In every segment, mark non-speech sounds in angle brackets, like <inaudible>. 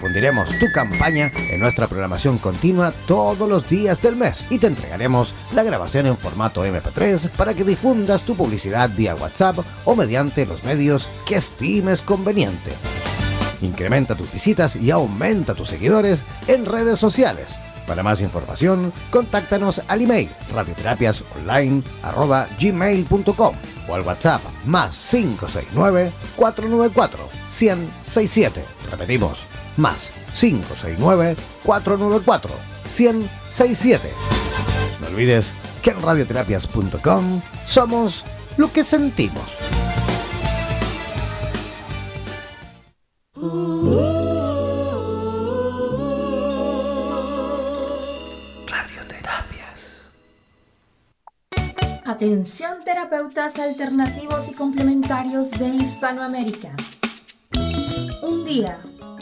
Difundiremos tu campaña en nuestra programación continua todos los días del mes y te entregaremos la grabación en formato MP3 para que difundas tu publicidad vía WhatsApp o mediante los medios que estimes conveniente. Incrementa tus visitas y aumenta tus seguidores en redes sociales. Para más información, contáctanos al email radioterapiasonline.gmail.com o al WhatsApp más 569 494 1067. Repetimos, más 569-494-1067. No olvides que en radioterapias.com somos lo que sentimos. Radioterapias. Atención terapeutas alternativos y complementarios de Hispanoamérica. Un día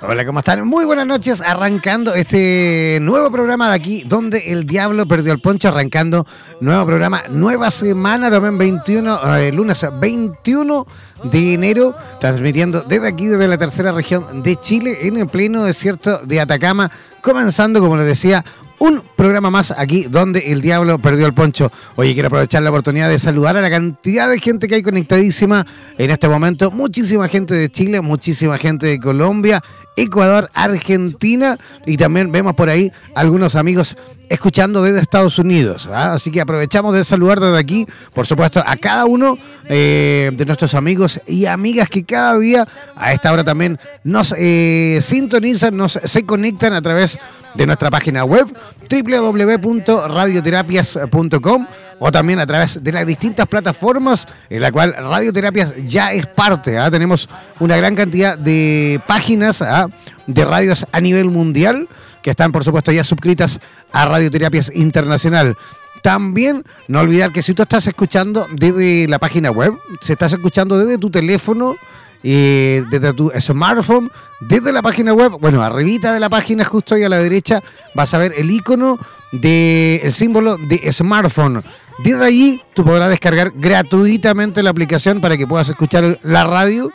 Hola, ¿cómo están? Muy buenas noches, arrancando este nuevo programa de aquí, donde el diablo perdió el poncho, arrancando nuevo programa, nueva semana, también 21, eh, lunes 21 de enero, transmitiendo desde aquí, desde la tercera región de Chile, en el pleno desierto de Atacama, comenzando, como les decía, un programa más aquí donde el diablo perdió el poncho. Oye, quiero aprovechar la oportunidad de saludar a la cantidad de gente que hay conectadísima en este momento. Muchísima gente de Chile, muchísima gente de Colombia, Ecuador, Argentina y también vemos por ahí algunos amigos escuchando desde Estados Unidos. ¿ah? Así que aprovechamos de saludar desde aquí, por supuesto, a cada uno eh, de nuestros amigos y amigas que cada día a esta hora también nos eh, sintonizan, nos se conectan a través de nuestra página web www.radioterapias.com o también a través de las distintas plataformas en la cual Radioterapias ya es parte. ¿ah? Tenemos una gran cantidad de páginas ¿ah? de radios a nivel mundial que están por supuesto ya suscritas a Radioterapias Internacional. También no olvidar que si tú estás escuchando desde la página web, si estás escuchando desde tu teléfono, desde tu smartphone, desde la página web, bueno, arribita de la página, justo ahí a la derecha, vas a ver el icono del el símbolo de smartphone. Desde allí tú podrás descargar gratuitamente la aplicación para que puedas escuchar la radio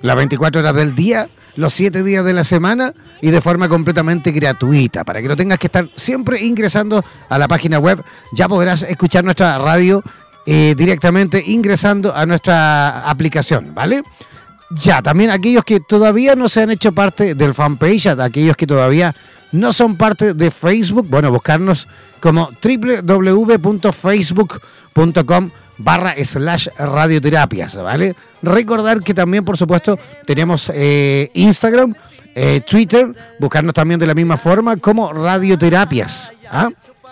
las 24 horas del día los siete días de la semana y de forma completamente gratuita. Para que no tengas que estar siempre ingresando a la página web, ya podrás escuchar nuestra radio eh, directamente ingresando a nuestra aplicación, ¿vale? Ya, también aquellos que todavía no se han hecho parte del fanpage, aquellos que todavía no son parte de Facebook, bueno, buscarnos como www.facebook.com barra slash radioterapias, ¿vale? Recordar que también, por supuesto, tenemos eh, Instagram, eh, Twitter, buscarnos también de la misma forma como radioterapias. ¿ah?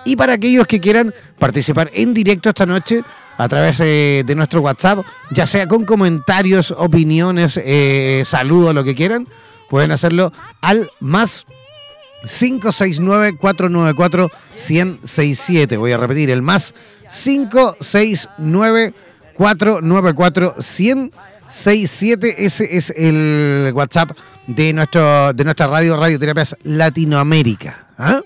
Y para aquellos que quieran participar en directo esta noche a través eh, de nuestro WhatsApp, ya sea con comentarios, opiniones, saludos, lo que quieran, pueden hacerlo al más 569-494-1067. Voy a repetir, el más 569-494-1067. Ese es el WhatsApp de, nuestro, de nuestra radio, Radioterapias Latinoamérica. ¿ah?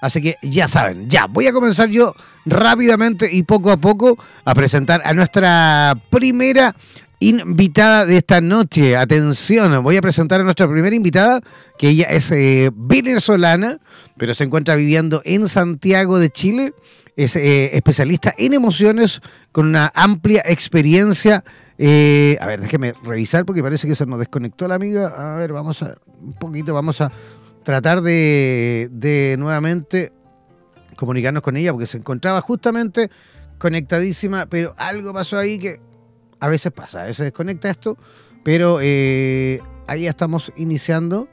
Así que ya saben, ya voy a comenzar yo rápidamente y poco a poco a presentar a nuestra primera invitada de esta noche. Atención, voy a presentar a nuestra primera invitada, que ella es eh, venezolana, pero se encuentra viviendo en Santiago de Chile es eh, especialista en emociones con una amplia experiencia. Eh, a ver, déjeme revisar porque parece que se nos desconectó la amiga. A ver, vamos a un poquito, vamos a tratar de, de nuevamente comunicarnos con ella porque se encontraba justamente conectadísima, pero algo pasó ahí que a veces pasa, a veces desconecta esto, pero eh, ahí estamos iniciando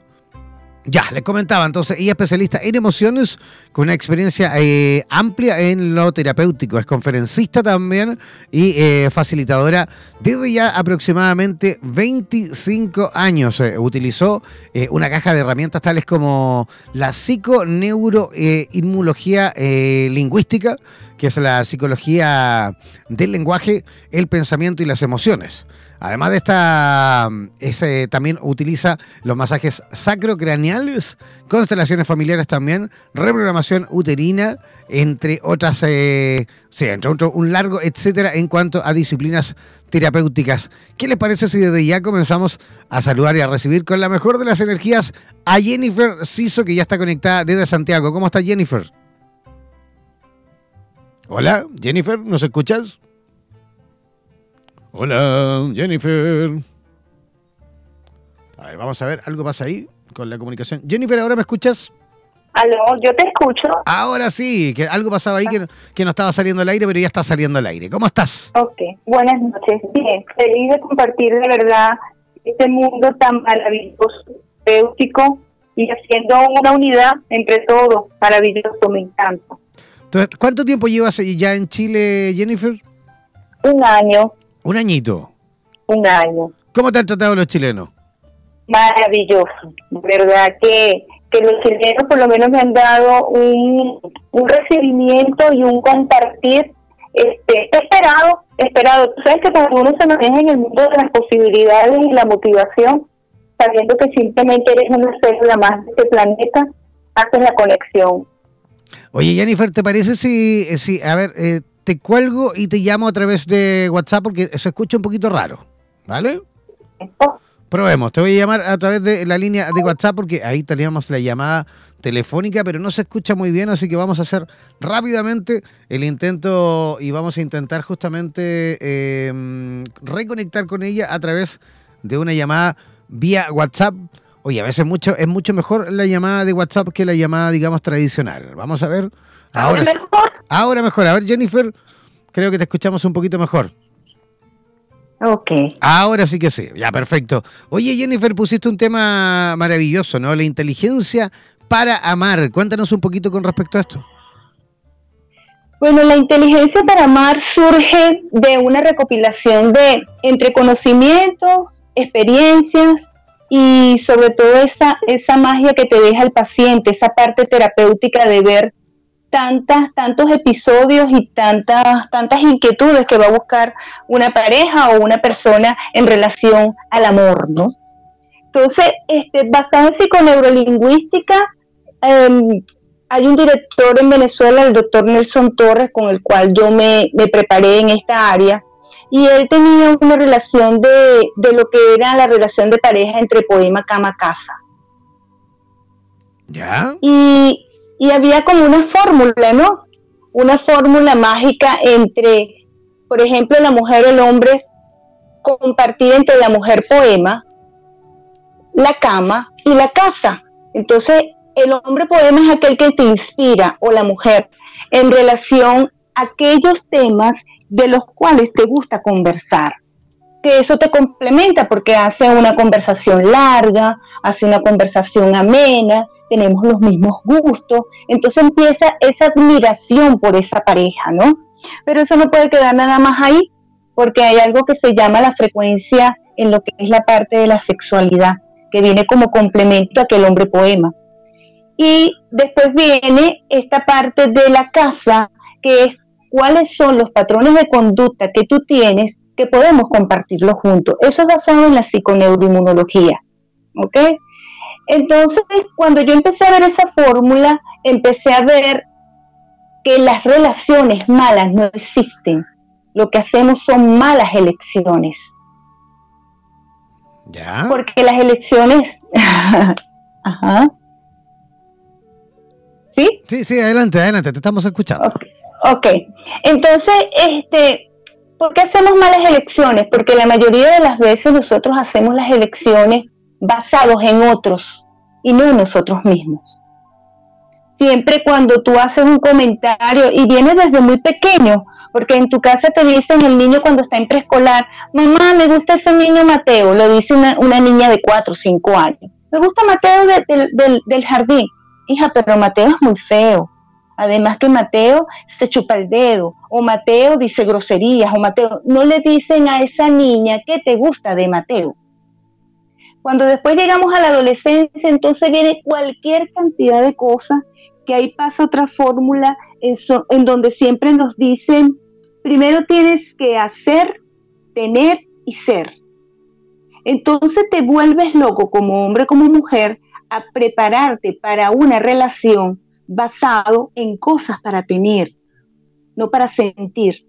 ya, les comentaba, entonces, ella es especialista en emociones con una experiencia eh, amplia en lo terapéutico. Es conferencista también y eh, facilitadora desde ya aproximadamente 25 años. Eh, utilizó una caja de herramientas tales como la psiconeuroinmunología lingüística, que es la psicología del lenguaje, el pensamiento y las emociones. Además de esta, también utiliza los masajes sacrocraneales, constelaciones familiares también, reprogramación uterina, entre otras, eh, sí, entre otro, un largo etcétera en cuanto a disciplinas terapéuticas. ¿Qué les parece si desde ya comenzamos a saludar y a recibir con la mejor de las energías a Jennifer Siso, que ya está conectada desde Santiago? ¿Cómo está Jennifer? Hola, Jennifer, ¿nos escuchas? Hola, Jennifer. A ver, vamos a ver, algo pasa ahí con la comunicación. Jennifer, ¿ahora me escuchas? Aló, yo te escucho. Ahora sí, que algo pasaba ahí que, que no estaba saliendo al aire, pero ya está saliendo al aire. ¿Cómo estás? Ok, buenas noches. Bien, feliz de compartir de verdad este mundo tan maravilloso, terapéutico y haciendo una unidad entre todos. Maravilloso, me encanta. Entonces, ¿cuánto tiempo llevas ya en Chile, Jennifer? Un año. Un añito. Un año. ¿Cómo te han tratado los chilenos? Maravilloso. ¿Verdad que, que los chilenos por lo menos me han dado un, un recibimiento y un compartir este, esperado, esperado. Tú sabes que cuando uno se maneja en el mundo de las posibilidades y la motivación, sabiendo que simplemente eres una célula más de este planeta, haces la conexión. Oye, Jennifer, ¿te parece si, si a ver, eh, te cuelgo y te llamo a través de WhatsApp porque se escucha un poquito raro, ¿vale? Probemos, te voy a llamar a través de la línea de WhatsApp porque ahí teníamos la llamada telefónica, pero no se escucha muy bien, así que vamos a hacer rápidamente el intento y vamos a intentar justamente em, reconectar con ella a través de una llamada vía WhatsApp. Oye, a veces mucho, es mucho mejor la llamada de WhatsApp que la llamada, digamos, tradicional. Vamos a ver. Ahora, mejor? Ahora mejor. A ver, Jennifer, creo que te escuchamos un poquito mejor. Ok. Ahora sí que sí, ya perfecto. Oye, Jennifer, pusiste un tema maravilloso, ¿no? La inteligencia para amar. Cuéntanos un poquito con respecto a esto. Bueno, la inteligencia para amar surge de una recopilación de entre conocimientos, experiencias y sobre todo esa, esa magia que te deja el paciente, esa parte terapéutica de ver tantas, tantos episodios y tantas, tantas inquietudes que va a buscar una pareja o una persona en relación al amor, ¿no? Entonces, este, basado en psiconeurolingüística, em, hay un director en Venezuela, el doctor Nelson Torres, con el cual yo me, preparé en esta área, y él tenía una relación de, de lo que era la relación de pareja entre poema, cama, casa. ¿Ya? Y, y había como una fórmula, ¿no? Una fórmula mágica entre, por ejemplo, la mujer y el hombre, compartir entre la mujer poema, la cama y la casa. Entonces, el hombre poema es aquel que te inspira o la mujer en relación a aquellos temas de los cuales te gusta conversar. Que eso te complementa porque hace una conversación larga, hace una conversación amena, tenemos los mismos gustos, entonces empieza esa admiración por esa pareja, ¿no? Pero eso no puede quedar nada más ahí, porque hay algo que se llama la frecuencia en lo que es la parte de la sexualidad, que viene como complemento a aquel hombre poema. Y después viene esta parte de la casa, que es cuáles son los patrones de conducta que tú tienes que podemos compartirlo juntos. Eso es basado en la psiconeuroinmunología. ¿Ok? Entonces, cuando yo empecé a ver esa fórmula, empecé a ver que las relaciones malas no existen. Lo que hacemos son malas elecciones. ¿Ya? Porque las elecciones... <laughs> Ajá. ¿Sí? Sí, sí, adelante, adelante, te estamos escuchando. ok, entonces, este, ¿por qué hacemos malas elecciones? Porque la mayoría de las veces nosotros hacemos las elecciones basados en otros y no en nosotros mismos. Siempre cuando tú haces un comentario y viene desde muy pequeño, porque en tu casa te dicen el niño cuando está en preescolar, mamá, me gusta ese niño Mateo, lo dice una, niña de 4 o 5 años. Me gusta Mateo del jardín. Hija, pero Mateo es muy feo. Además que Mateo se chupa el dedo, o Mateo dice groserías, o Mateo, no le dicen a esa niña qué te gusta de Mateo. Cuando después llegamos a la adolescencia, entonces viene cualquier cantidad de cosas que ahí pasa otra fórmula en, en donde siempre nos dicen, primero tienes que hacer, tener y ser. Entonces te vuelves loco como hombre, como mujer, a prepararte para una relación basado en cosas para tener, no para sentir.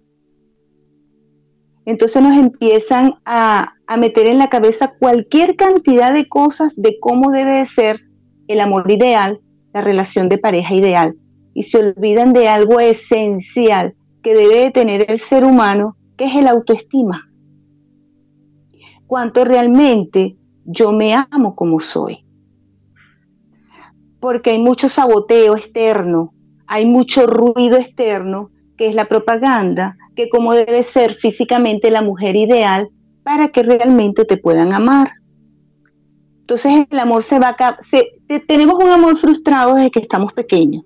Entonces nos empiezan a, a meter en la cabeza cualquier cantidad de cosas de cómo debe ser el amor ideal, la relación de pareja ideal, y se olvidan de algo esencial que debe de tener el ser humano, que es el autoestima. Cuánto realmente yo me amo como soy porque hay mucho saboteo externo, hay mucho ruido externo, que es la propaganda, que como debe ser físicamente la mujer ideal para que realmente te puedan amar. Entonces el amor se va a... tenemos un amor frustrado desde que estamos pequeños.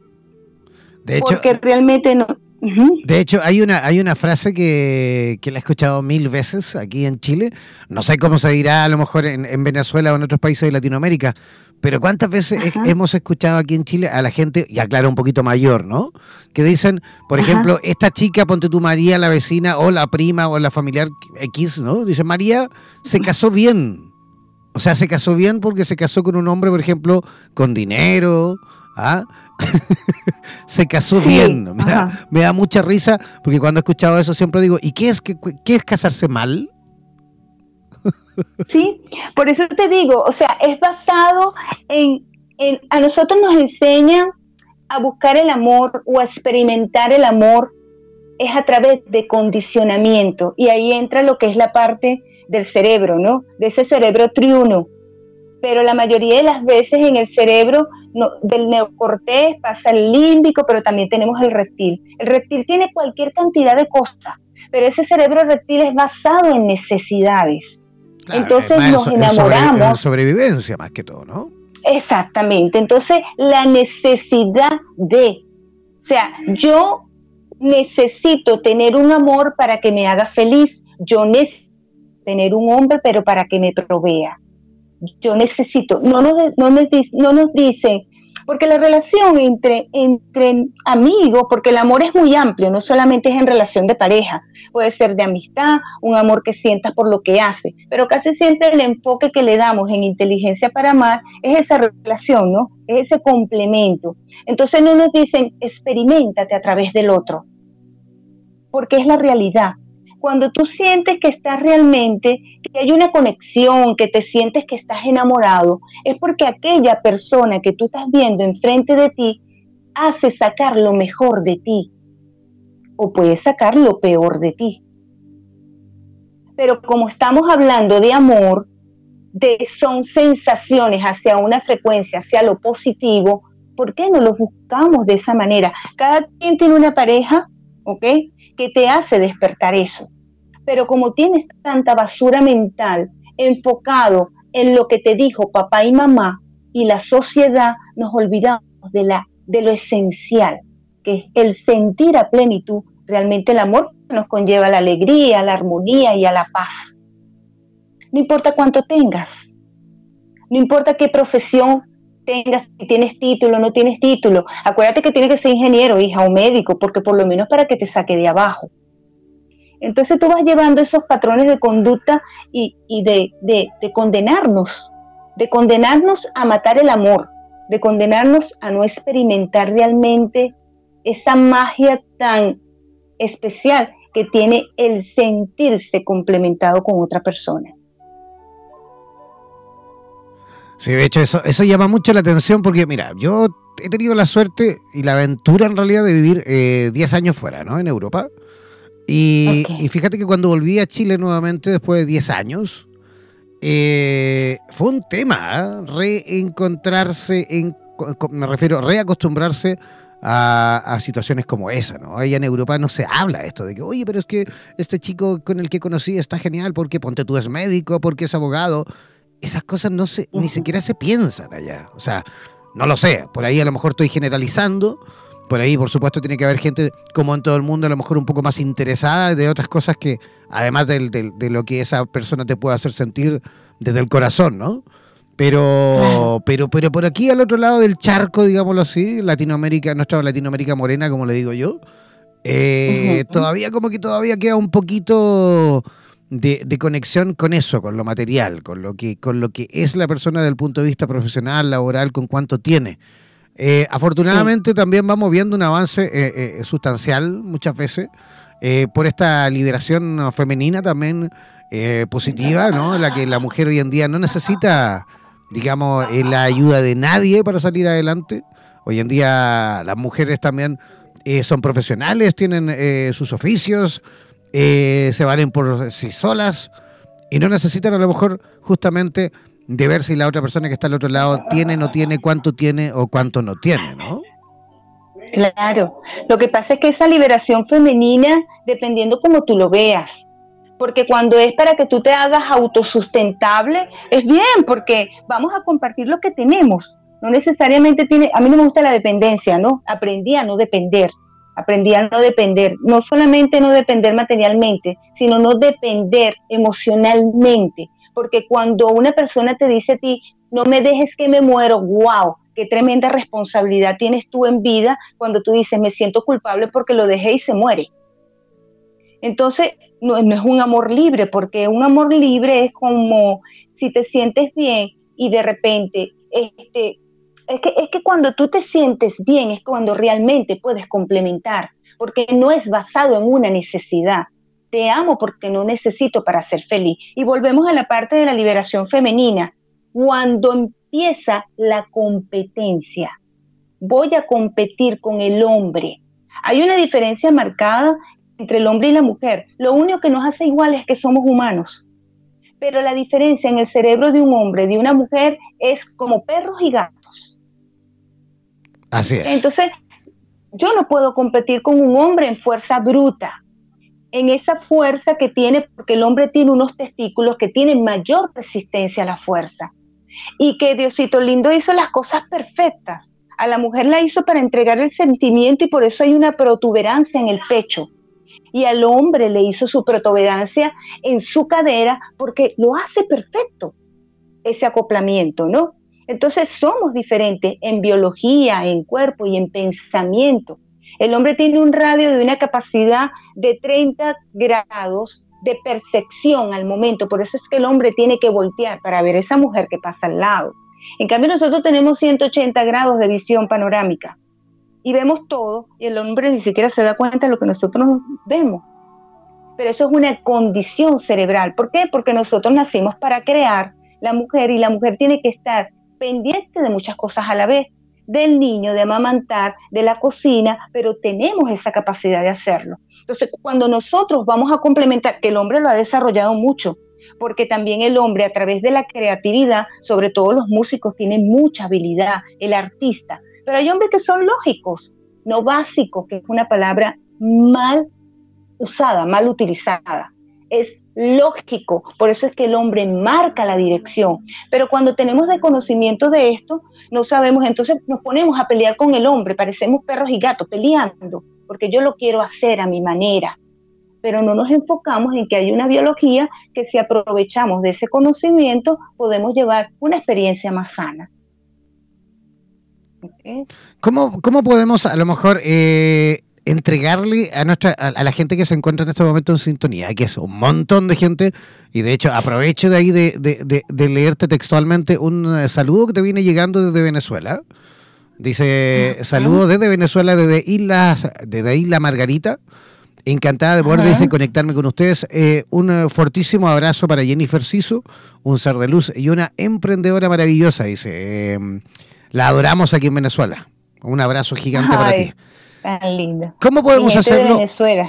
De hecho, porque realmente no... De hecho, hay una, hay una frase que, que, la he escuchado mil veces aquí en Chile. No sé cómo se dirá a lo mejor en, en Venezuela o en otros países de Latinoamérica, pero ¿cuántas veces hemos escuchado aquí en Chile a la gente, y aclara un poquito mayor, ¿no? Que dicen, por ejemplo, esta chica, ponte tu María, la vecina o la prima o la familiar X, ¿no? Dice, María se casó bien. O sea, se casó bien porque se casó con un hombre, por ejemplo, con dinero, ¿ah? <laughs> se casó bien. Me da, mucha risa porque cuando he escuchado eso siempre digo, ¿y qué es, qué es casarse mal? <laughs> Sí, por eso te digo, o sea, es basado en, a nosotros nos enseñan a buscar el amor o a experimentar el amor es a través de condicionamiento y ahí entra lo que es la parte del cerebro, ¿no? De ese cerebro triuno. Pero la mayoría de las veces en el cerebro del neocortés pasa el límbico, pero también tenemos el reptil. El reptil tiene cualquier cantidad de cosas, pero ese cerebro reptil es basado en necesidades. Entonces nos enamoramos. sobrevivencia más que todo, ¿no? Exactamente. Entonces la necesidad de, o sea, yo necesito tener un amor para que me haga feliz. Yo necesito tener un hombre, pero para que me provea. Yo necesito, no nos, no nos, no nos dicen, porque la relación entre, entre amigos, porque el amor es muy amplio, no solamente es en relación de pareja, puede ser de amistad, un amor que sientas por lo que hace, pero casi siempre el enfoque que le damos en inteligencia para amar es esa relación, ¿no? Es ese complemento. Entonces no nos dicen, experimentate a través del otro, porque es la realidad cuando tú sientes que estás realmente, que hay una conexión, que te sientes que estás enamorado, es porque aquella persona que tú estás viendo enfrente de ti hace sacar lo mejor de ti o puede sacar lo peor de ti. Pero como estamos hablando de amor, de, son sensaciones hacia una frecuencia, hacia lo positivo, ¿por qué no los buscamos de esa manera? Cada quien tiene una pareja, ¿ok? Que te hace despertar eso. Pero como tienes tanta basura mental enfocado en lo que te dijo papá y mamá y la sociedad, nos olvidamos de, la, de lo esencial, que es el sentir a plenitud. Realmente el amor nos conlleva la alegría, la armonía y a la paz. No importa cuánto tengas, no importa qué profesión tengas, si tienes título o no tienes título. Acuérdate que tienes que ser ingeniero, hija, o médico, porque por lo menos para que te saque de abajo. Entonces tú vas llevando esos patrones de conducta y, de, de condenarnos, de condenarnos a matar el amor, de condenarnos a no experimentar realmente esa magia tan especial que tiene el sentirse complementado con otra persona. Sí, de hecho, eso, eso llama mucho la atención porque, mira, yo he tenido la suerte y la aventura en realidad de vivir 10 eh, años fuera, ¿no? En Europa. Y, fíjate que cuando volví a Chile nuevamente después de 10 años, eh, fue un tema, ¿eh? reencontrarse, en, me refiero, reacostumbrarse a, situaciones como esa, ¿no? Allá en Europa no se habla esto de que, oye, pero es que este chico con el que conocí está genial porque ponte tú es médico, porque es abogado esas cosas no se, ni siquiera se piensan allá. O sea, no lo sé, por ahí a lo mejor estoy generalizando, por ahí por supuesto tiene que haber gente como en todo el mundo a lo mejor un poco más interesada de otras cosas que además de, lo que esa persona te puede hacer sentir desde el corazón, ¿no? Pero, pero, pero por aquí al otro lado del charco, digámoslo así, Latinoamérica, nuestra Latinoamérica morena, como le digo yo, eh, todavía como que todavía queda un poquito de, conexión con eso, con lo material, con lo, que, con lo que es la persona desde el punto de vista profesional, laboral, con cuánto tiene. Eh, afortunadamente también vamos viendo un avance eh, eh, sustancial muchas veces por esta liberación femenina también positiva, ¿no? La que la mujer hoy en día no necesita, digamos, la ayuda de nadie para salir adelante. Hoy en día las mujeres también son profesionales, tienen sus oficios, se valen por sí solas y no necesitan a lo mejor justamente de ver si la otra persona que está al otro lado tiene, no tiene, cuánto tiene o cuánto no tiene, ¿no? Claro, lo que pasa es que esa liberación femenina, dependiendo como tú lo veas, porque cuando es para que tú te hagas autosustentable, es bien, porque vamos a compartir lo que tenemos. No necesariamente tiene, a mí no me gusta la dependencia, ¿no? Aprendí a no depender aprendí a no depender, no solamente no depender materialmente, sino no depender emocionalmente, porque cuando una persona te dice a ti, no me dejes que me muero, wow, qué tremenda responsabilidad tienes tú en vida cuando tú dices, me siento culpable porque lo dejé y se muere. Entonces, no, es un amor libre, porque un amor libre es como si te sientes bien y de repente este, es que, es que cuando tú te sientes bien es cuando realmente puedes complementar, porque no es basado en una necesidad. Te amo porque no necesito para ser feliz. Y volvemos a la parte de la liberación femenina. Cuando empieza la competencia, voy a competir con el hombre. Hay una diferencia marcada entre el hombre y la mujer. Lo único que nos hace igual es que somos humanos. Pero la diferencia en el cerebro de un hombre y de una mujer es como perros y gatos. Así es. Entonces, yo no puedo competir con un hombre en fuerza bruta, en esa fuerza que tiene, porque el hombre tiene unos testículos que tienen mayor resistencia a la fuerza. Y que Diosito lindo hizo las cosas perfectas. A la mujer la hizo para entregar el sentimiento y por eso hay una protuberancia en el pecho. Y al hombre le hizo su protuberancia en su cadera porque lo hace perfecto ese acoplamiento, ¿no? Entonces somos diferentes en biología, en cuerpo y en pensamiento. El hombre tiene un radio de una capacidad de 30 grados de percepción al momento, por eso es que el hombre tiene que voltear para ver a esa mujer que pasa al lado. En cambio nosotros tenemos 180 grados de visión panorámica y vemos todo y el hombre ni siquiera se da cuenta de lo que nosotros vemos. Pero eso es una condición cerebral. ¿Por qué? Porque nosotros nacimos para crear la mujer y la mujer tiene que estar pendiente de muchas cosas a la vez, del niño, de amamantar, de la cocina, pero tenemos esa capacidad de hacerlo. Entonces, cuando nosotros vamos a complementar, que el hombre lo ha desarrollado mucho, porque también el hombre a través de la creatividad, sobre todo los músicos, tienen mucha habilidad, el artista, Pero hay hombres que son lógicos, no básicos, que es una palabra mal usada, mal utilizada. Es lógico, por eso es que el hombre marca la dirección. Pero cuando tenemos desconocimiento de esto, no sabemos, entonces nos ponemos a pelear con el hombre, parecemos perros y gatos peleando, porque yo lo quiero hacer a mi manera. Pero no nos enfocamos en que hay una biología que si aprovechamos de ese conocimiento podemos llevar una experiencia más sana. ¿Cómo, ¿Cómo, podemos a lo mejor eh, entregarle a nuestra a, la gente que se encuentra en este momento en sintonía, que es un montón de gente, y de hecho aprovecho de ahí de, leerte textualmente un eh, saludo que te viene llegando desde Venezuela. Dice, saludo desde Venezuela, desde Islas, desde Isla Margarita. Encantada de poder dice, conectarme con ustedes. Eh, un fortísimo abrazo para Jennifer Siso, un ser de luz y una emprendedora maravillosa, dice. la adoramos aquí en Venezuela. Un abrazo gigante para ti. Tan lindo. ¿Cómo podemos hacerlo?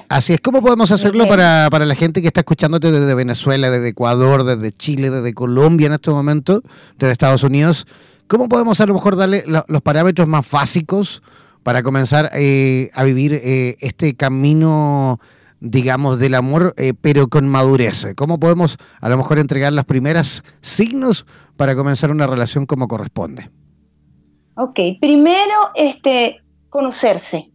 Así es, ¿cómo podemos hacerlo para, la gente que está escuchándote desde Venezuela, desde Ecuador, desde Chile, desde Colombia en este momento, desde Estados Unidos? ¿Cómo podemos a lo mejor darle los parámetros más básicos para comenzar eh, a vivir eh, este camino, digamos, del amor, eh, pero con madurez? ¿Cómo podemos a lo mejor entregar las primeras signos para comenzar una relación como corresponde? Ok, primero, este, conocerse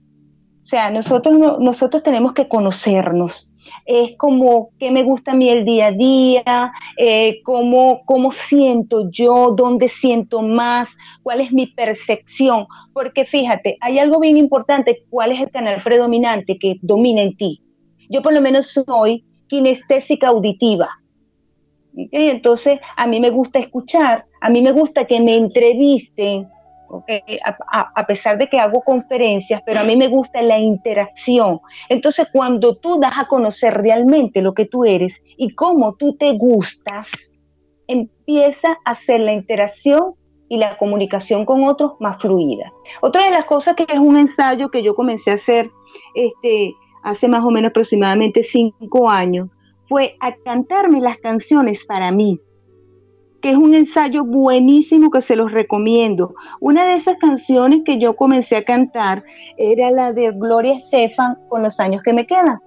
o sea, nosotros, nosotros tenemos que conocernos. Es como qué me gusta a mí el día a día, eh, cómo, cómo siento yo, dónde siento más, cuál es mi percepción. Porque fíjate, hay algo bien importante, cuál es el canal predominante que domina en ti. Yo por lo menos soy kinestésica auditiva. Entonces, a mí me gusta escuchar, a mí me gusta que me entrevisten, a, pesar de que hago conferencias, pero a mí me gusta la interacción. Entonces, cuando tú das a conocer realmente lo que tú eres y cómo tú te gustas, empieza a hacer la interacción y la comunicación con otros más fluida. Otra de las cosas que es un ensayo que yo comencé a hacer este, hace más o menos aproximadamente cinco años fue a cantarme las canciones para mí que es un ensayo buenísimo que se los recomiendo. Una de esas canciones que yo comencé a cantar era la de Gloria Estefan con los años que me quedan.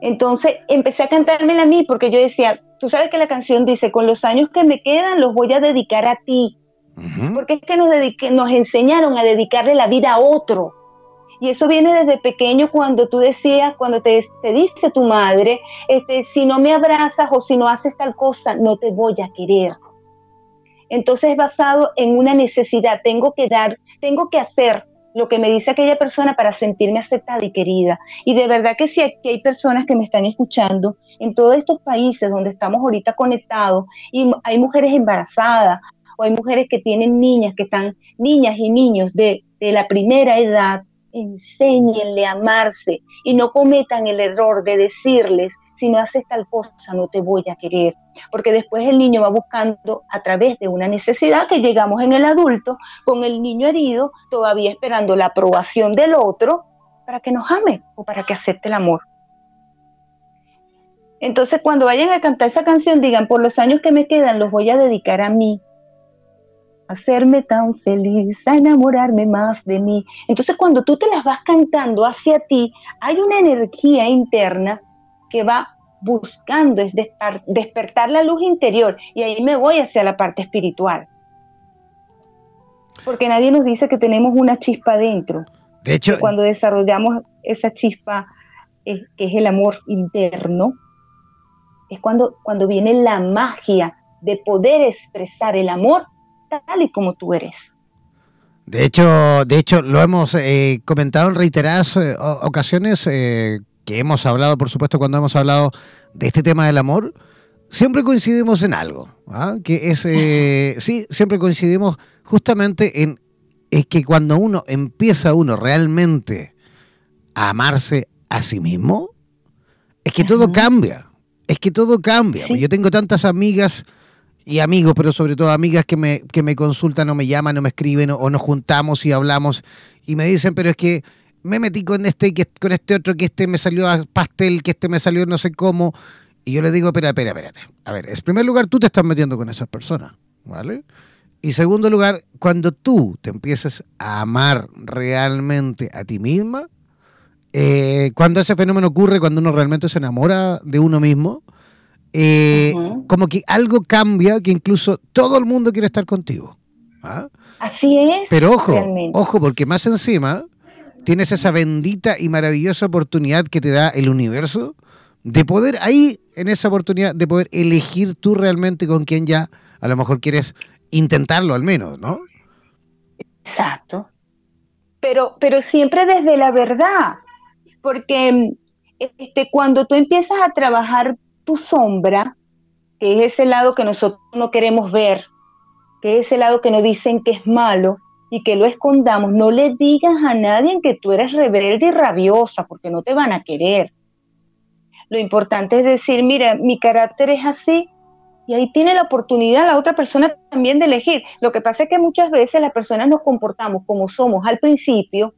Entonces empecé a cantármela a mí porque yo decía, tú sabes que la canción dice, con los años que me quedan los voy a dedicar a ti. Porque es que nos, nos enseñaron a dedicarle la vida a otro. Y eso viene desde pequeño cuando tú decías, cuando te, te, dice tu madre, este, si no me abrazas o si no haces tal cosa, no te voy a querer. Entonces es basado en una necesidad, tengo que dar, tengo que hacer lo que me dice aquella persona para sentirme aceptada y querida. Y de verdad que si aquí hay personas que me están escuchando en todos estos países donde estamos ahorita conectados y hay mujeres embarazadas o hay mujeres que tienen niñas, que están niñas y niños de, de la primera edad, enséñenle a amarse y no cometan el error de decirles, si no haces tal cosa, no te voy a querer. Porque después el niño va buscando a través de una necesidad que llegamos en el adulto, con el niño herido, todavía esperando la aprobación del otro para que nos ame o para que acepte el amor. Entonces, cuando vayan a cantar esa canción, digan, por los años que me quedan, los voy a dedicar a mí, hacerme tan feliz, a enamorarme más de mí. Entonces cuando tú te las vas cantando hacia ti, hay una energía interna que va buscando, es despertar la luz interior y ahí me voy hacia la parte espiritual. Porque nadie nos dice que tenemos una chispa dentro. De hecho, cuando desarrollamos esa chispa, que es el amor interno, es cuando, cuando viene la magia de poder expresar el amor tal y como tú eres. De hecho, de hecho lo hemos eh, comentado en reiteradas eh, ocasiones eh, que hemos hablado, por supuesto, cuando hemos hablado de este tema del amor, siempre coincidimos en algo, ¿ah? que es, sí, siempre coincidimos justamente en es que cuando uno empieza uno realmente a amarse a sí mismo, es que todo cambia, es que todo cambia. Yo tengo tantas amigas y amigos, pero sobre todo amigas que me, que me consultan o me llaman o me escriben o, nos juntamos y hablamos y me dicen, pero es que me metí con este, que, con este otro, que este me salió a pastel, que este me salió no sé cómo. Y yo le digo, espera, espera, espérate. A ver, en primer lugar, tú te estás metiendo con esas personas, ¿vale? Y segundo lugar, cuando tú te empieces a amar realmente a ti misma, eh, cuando ese fenómeno ocurre, cuando uno realmente se enamora de uno mismo, eh, como que algo cambia que incluso todo el mundo quiere estar contigo. ¿ah? Así es. Pero ojo, ojo, porque más encima tienes esa bendita y maravillosa oportunidad que te da el universo de poder ahí, en esa oportunidad, de poder elegir tú realmente con quién ya a lo mejor quieres intentarlo al menos, ¿no? Exacto. Pero, pero siempre desde la verdad, porque este, cuando tú empiezas a trabajar tu sombra, que es ese lado que nosotros no queremos ver, que es ese lado que nos dicen que es malo y que lo escondamos, no le digas a nadie que tú eres rebelde y rabiosa, porque no te van a querer. Lo importante es decir, mira, mi carácter es así, y ahí tiene la oportunidad la otra persona también de elegir. Lo que pasa es que muchas veces las personas nos comportamos como somos al principio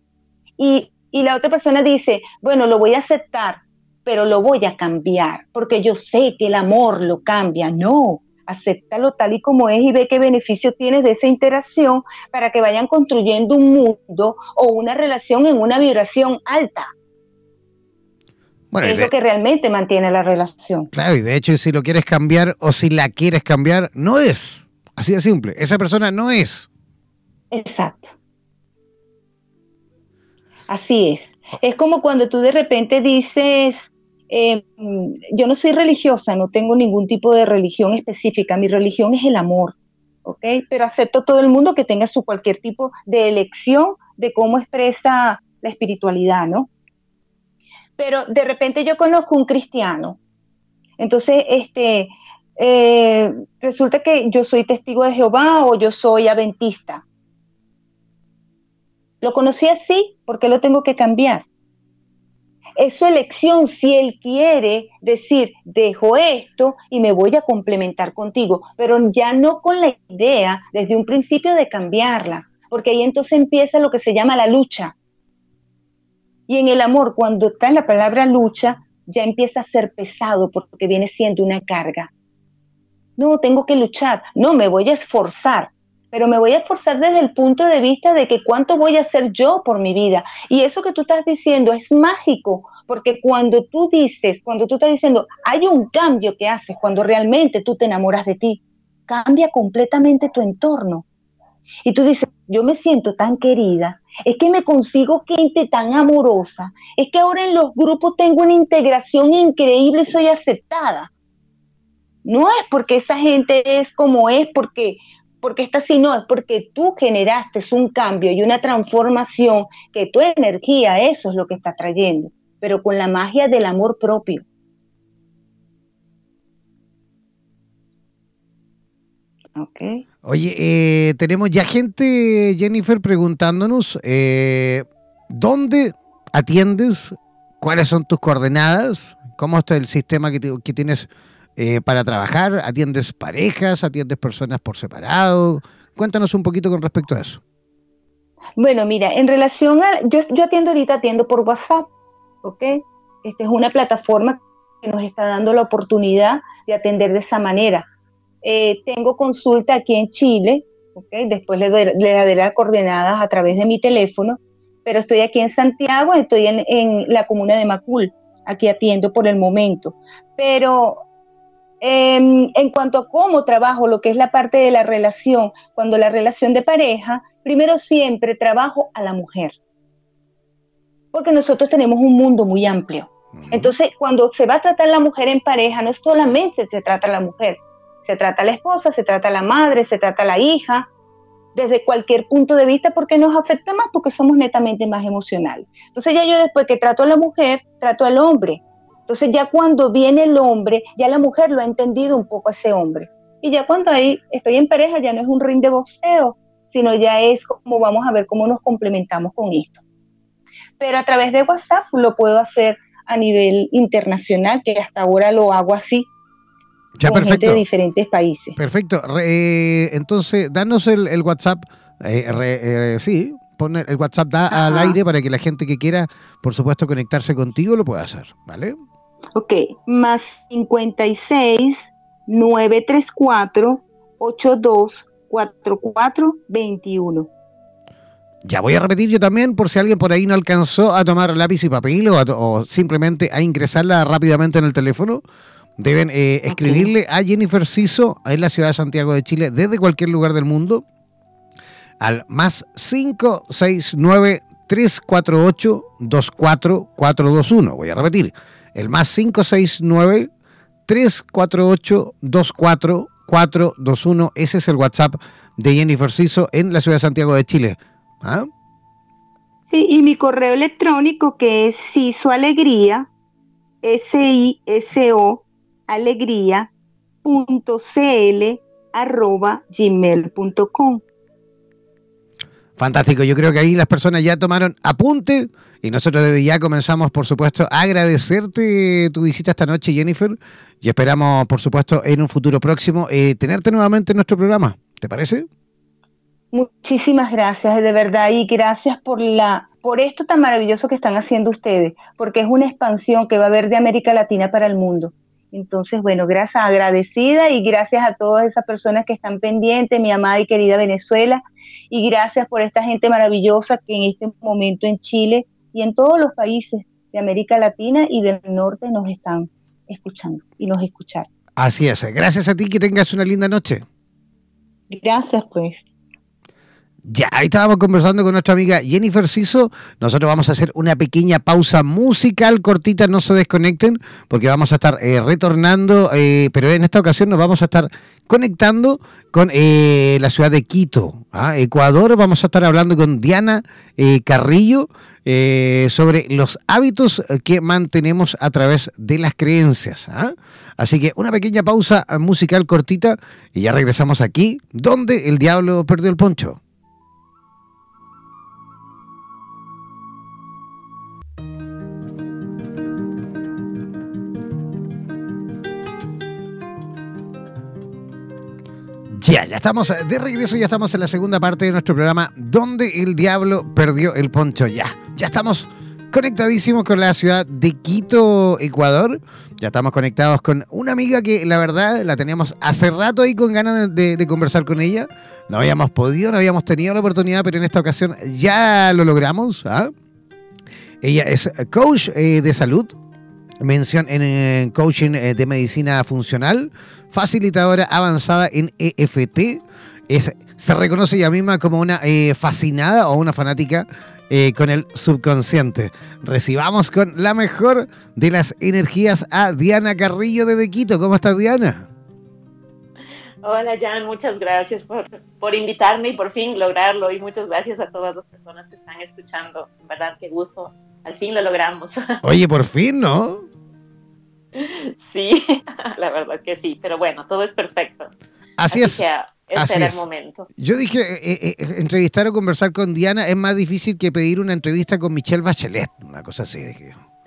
y, y la otra persona dice, bueno, lo voy a aceptar, pero lo voy a cambiar, porque yo sé que el amor lo cambia. No, acéptalo tal y como es y ve qué beneficio tienes de esa interacción para que vayan construyendo un mundo o una relación en una vibración alta. Bueno, es lo que realmente mantiene la relación. Claro, y de hecho, si lo quieres cambiar o si la quieres cambiar, no es. Así de simple. Esa persona no es. Exacto. Así es. Es como cuando tú de repente dices, em, yo no soy religiosa, no tengo ningún tipo de religión específica, mi religión es el amor, ¿ok? Pero acepto todo el mundo que tenga su cualquier tipo de elección de cómo expresa la espiritualidad, ¿no? Pero de repente yo conozco un cristiano, entonces este, eh, resulta que yo soy testigo de Jehová o yo soy adventista. Lo conocí así, porque lo tengo que cambiar? Es su elección si él quiere decir, dejo esto y me voy a complementar contigo, pero ya no con la idea desde un principio de cambiarla, porque ahí entonces empieza lo que se llama la lucha. Y en el amor, cuando está en la palabra lucha, ya empieza a ser pesado porque viene siendo una carga. No, tengo que luchar, no, me voy a esforzar, pero me voy a esforzar desde el punto de vista de que cuánto voy a hacer yo por mi vida. Y eso que tú estás diciendo es mágico, porque cuando tú dices, cuando tú estás diciendo, hay un cambio que haces cuando realmente tú te enamoras de ti, cambia completamente tu entorno. Y tú dices, yo me siento tan querida, es que me consigo gente tan amorosa, es que ahora en los grupos tengo una integración increíble soy aceptada. No es porque esa gente es como es, porque porque está así, no, es porque tú generaste un cambio y una transformación que tu energía, eso es lo que está trayendo, pero con la magia del amor propio. Okay. Oye, eh, tenemos ya gente, Jennifer, preguntándonos eh, dónde atiendes, cuáles son tus coordenadas, cómo está el sistema que, que tienes eh, para trabajar? ¿Atiendes parejas? ¿Atiendes personas por separado? Cuéntanos un poquito con respecto a eso. Bueno, mira, en relación a, yo, yo atiendo ahorita, atiendo por WhatsApp, ¿ok? Esta es una plataforma que nos está dando la oportunidad de atender de esa manera. Eh, tengo consulta aquí en Chile, ¿ok? Después le, daré las coordenadas a través de mi teléfono, pero estoy aquí en Santiago, estoy en, en la comuna de Macul, aquí atiendo por el momento. Pero Em, en cuanto a cómo trabajo lo que es la parte de la relación, cuando la relación de pareja, primero siempre trabajo a la mujer. Porque nosotros tenemos un mundo muy amplio. Entonces, cuando se va a tratar la mujer en pareja, no solamente se trata a la mujer, se trata a la esposa, se trata a la madre, se trata a la hija, desde cualquier punto de vista, porque nos afecta más, porque somos netamente más emocionales. Entonces, ya yo después que trato a la mujer, trato al hombre. Entonces ya cuando viene el hombre, ya la mujer lo ha entendido un poco a ese hombre. Y ya cuando ahí estoy en pareja, ya no es un ring de boxeo, sino ya es como vamos a ver cómo nos complementamos con esto. Pero a través de WhatsApp lo puedo hacer a nivel internacional, que hasta ahora lo hago así. Ya, con perfecto. Gente de diferentes países. Perfecto. Eh, entonces, danos el, WhatsApp. Eh, eh, sí, pon el WhatsApp da al aire para que la gente que quiera, por supuesto, conectarse contigo lo pueda hacer, ¿vale? Ok, más 56 934 82 4421. Ya voy a repetir yo también, por si alguien por ahí no alcanzó a tomar lápiz y papel o, simplemente a ingresarla rápidamente en el teléfono. Deben eh, escribirle a Jennifer Ciso en la ciudad de Santiago de Chile desde cualquier lugar del mundo al más 569 348 24421. Voy a repetir, el más 569 348 24421. Ese es el WhatsApp de Jennifer Ciso en la ciudad de Santiago de Chile. ¿Ah? Sí, y mi correo electrónico que es sisoalegría, S-I-S-O, alegría, punto arroba gmail.com. Fantástico, yo creo que ahí las personas ya tomaron apunte y nosotros desde ya comenzamos, por supuesto, a agradecerte tu visita esta noche, Jennifer, y esperamos, por supuesto, en un futuro próximo eh, tenerte nuevamente en nuestro programa. ¿Te parece? Muchísimas gracias, de verdad, y gracias por la por esto tan maravilloso que están haciendo ustedes, porque es una expansión que va a haber de América Latina para el mundo. Entonces, bueno, gracias, agradecida y gracias a todas esas personas que están pendientes, mi amada y querida Venezuela, y gracias por esta gente maravillosa que en este momento en Chile y en todos los países de América Latina y del norte nos están escuchando y nos escuchan. Así es, gracias a ti, que tengas una linda noche. Gracias, pues. Ya, ahí estábamos conversando con nuestra amiga Jennifer Ciso. Nosotros vamos a hacer una pequeña pausa musical cortita, no se desconecten, porque vamos a estar eh, retornando, eh, pero en esta ocasión nos vamos a estar conectando con eh, la ciudad de Quito, ¿ah? Ecuador. Vamos a estar hablando con Diana Carrillo sobre los hábitos que mantenemos a través de las creencias. ¿ah? Así que una pequeña pausa musical cortita y ya regresamos aquí, donde el diablo perdió el poncho. Ya, ya estamos de regreso, ya estamos en la segunda parte de nuestro programa donde el diablo perdió el poncho. Ya, ya estamos conectadísimos con la ciudad de Quito, Ecuador. Ya estamos conectados con una amiga que la verdad la teníamos hace rato ahí con ganas de, conversar con ella. No habíamos podido, no habíamos tenido la oportunidad, pero en esta ocasión ya lo logramos. ¿ah? Ella es coach eh, de salud, mención en coaching eh, de medicina funcional facilitadora avanzada en EFT. Es, se reconoce ella misma como una eh, fascinada o una fanática eh, con el subconsciente. Recibamos con la mejor de las energías a Diana Carrillo de Quito. ¿Cómo estás, Diana? Hola, Jan, muchas gracias por, por invitarme y por fin lograrlo. Y muchas gracias a todas las personas que están escuchando. En verdad, qué gusto. Al fin lo logramos. <laughs> Oye, por fin, ¿no? Sí, <laughs> la verdad que sí, pero bueno, todo es perfecto. Así, es. Así es. momento. Yo dije, eh, eh, eh, entrevistar o conversar con Diana es más difícil que pedir una entrevista con Michelle Bachelet, una cosa así, dije. <laughs>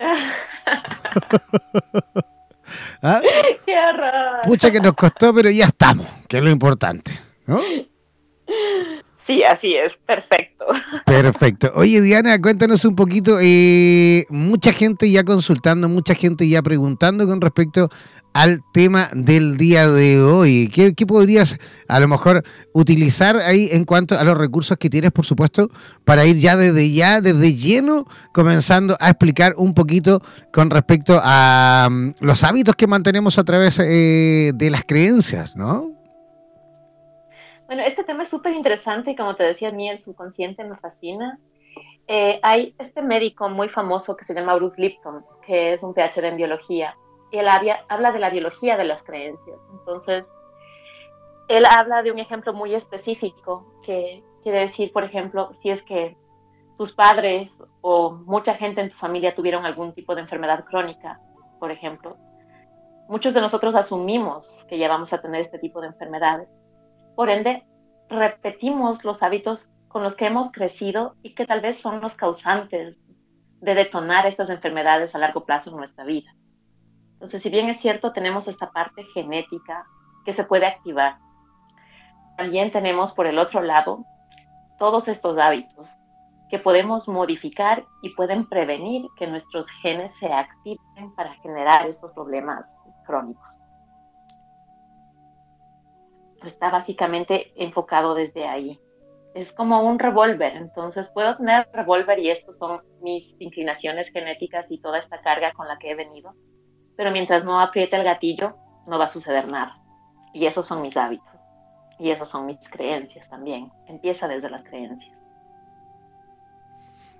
¿Ah? Qué horror. Pucha que nos costó, pero ya estamos, que es lo importante. ¿no? <laughs> Sí, así es, perfecto. <laughs> Perfecto. Oye, Diana, cuéntanos un poquito, eh, mucha gente ya consultando, mucha gente ya preguntando con respecto al tema del día de hoy. ¿Qué, podrías a lo mejor utilizar ahí en cuanto a los recursos que tienes, por supuesto, para ir ya desde ya, desde lleno, comenzando a explicar un poquito con respecto a mm, los hábitos que mantenemos a través eh, de las creencias, ¿no? Bueno, este tema es súper interesante y como te decía, a mí el subconsciente me fascina. Eh, hay este médico muy famoso que se llama Bruce Lipton, que es un PhD en biología, y él habla de la biología de las creencias. Entonces, él habla de un ejemplo muy específico, que quiere decir, por ejemplo, si es que tus padres o mucha gente en tu familia tuvieron algún tipo de enfermedad crónica, por ejemplo, muchos de nosotros asumimos que ya vamos a tener este tipo de enfermedades por ende, repetimos los hábitos con los que hemos crecido y que tal vez son los causantes de detonar estas enfermedades a largo plazo en nuestra vida. Entonces, si bien es cierto, tenemos esta parte genética que se puede activar, también tenemos por el otro lado todos estos hábitos que podemos modificar y pueden prevenir que nuestros genes se activen para generar estos problemas crónicos. Está básicamente enfocado desde ahí. Es como un revólver, entonces puedo tener revólver y estos son mis inclinaciones genéticas y toda esta carga con la que he venido, pero mientras no apriete el gatillo, no va a suceder nada. Y esos son mis hábitos. Y esos son mis creencias también. Empieza desde las creencias.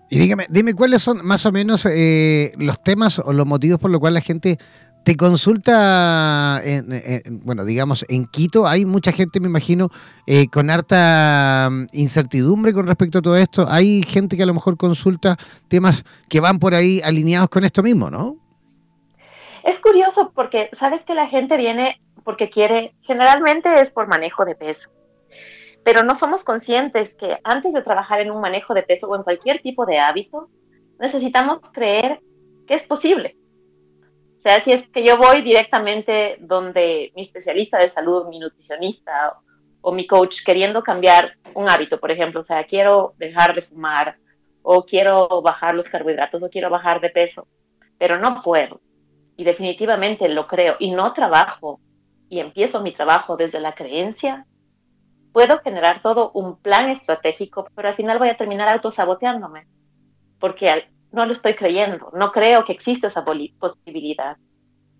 Y dígame, dime cuáles son más o menos eh, los temas o los motivos por los cuales la gente te consulta, en, bueno, digamos, en Quito hay mucha gente, me imagino, eh, con harta mm, incertidumbre con respecto a todo esto. Hay gente que a lo mejor consulta temas que van por ahí alineados con esto mismo, ¿no? Es curioso porque sabes que la gente viene porque quiere, generalmente es por manejo de peso, pero no somos conscientes que antes de trabajar en un manejo de peso o en cualquier tipo de hábito, necesitamos creer que es posible. O sea, si es que yo voy directamente donde mi especialista de salud, mi nutricionista o, mi coach queriendo cambiar un hábito, por ejemplo, o sea, quiero dejar de fumar o quiero bajar los carbohidratos o quiero bajar de peso, pero no puedo. Y definitivamente lo creo y no trabajo y empiezo mi trabajo desde la creencia, puedo generar todo un plan estratégico, pero al final voy a terminar autosaboteándome, porque no lo estoy creyendo, no creo que exista esa posibilidad.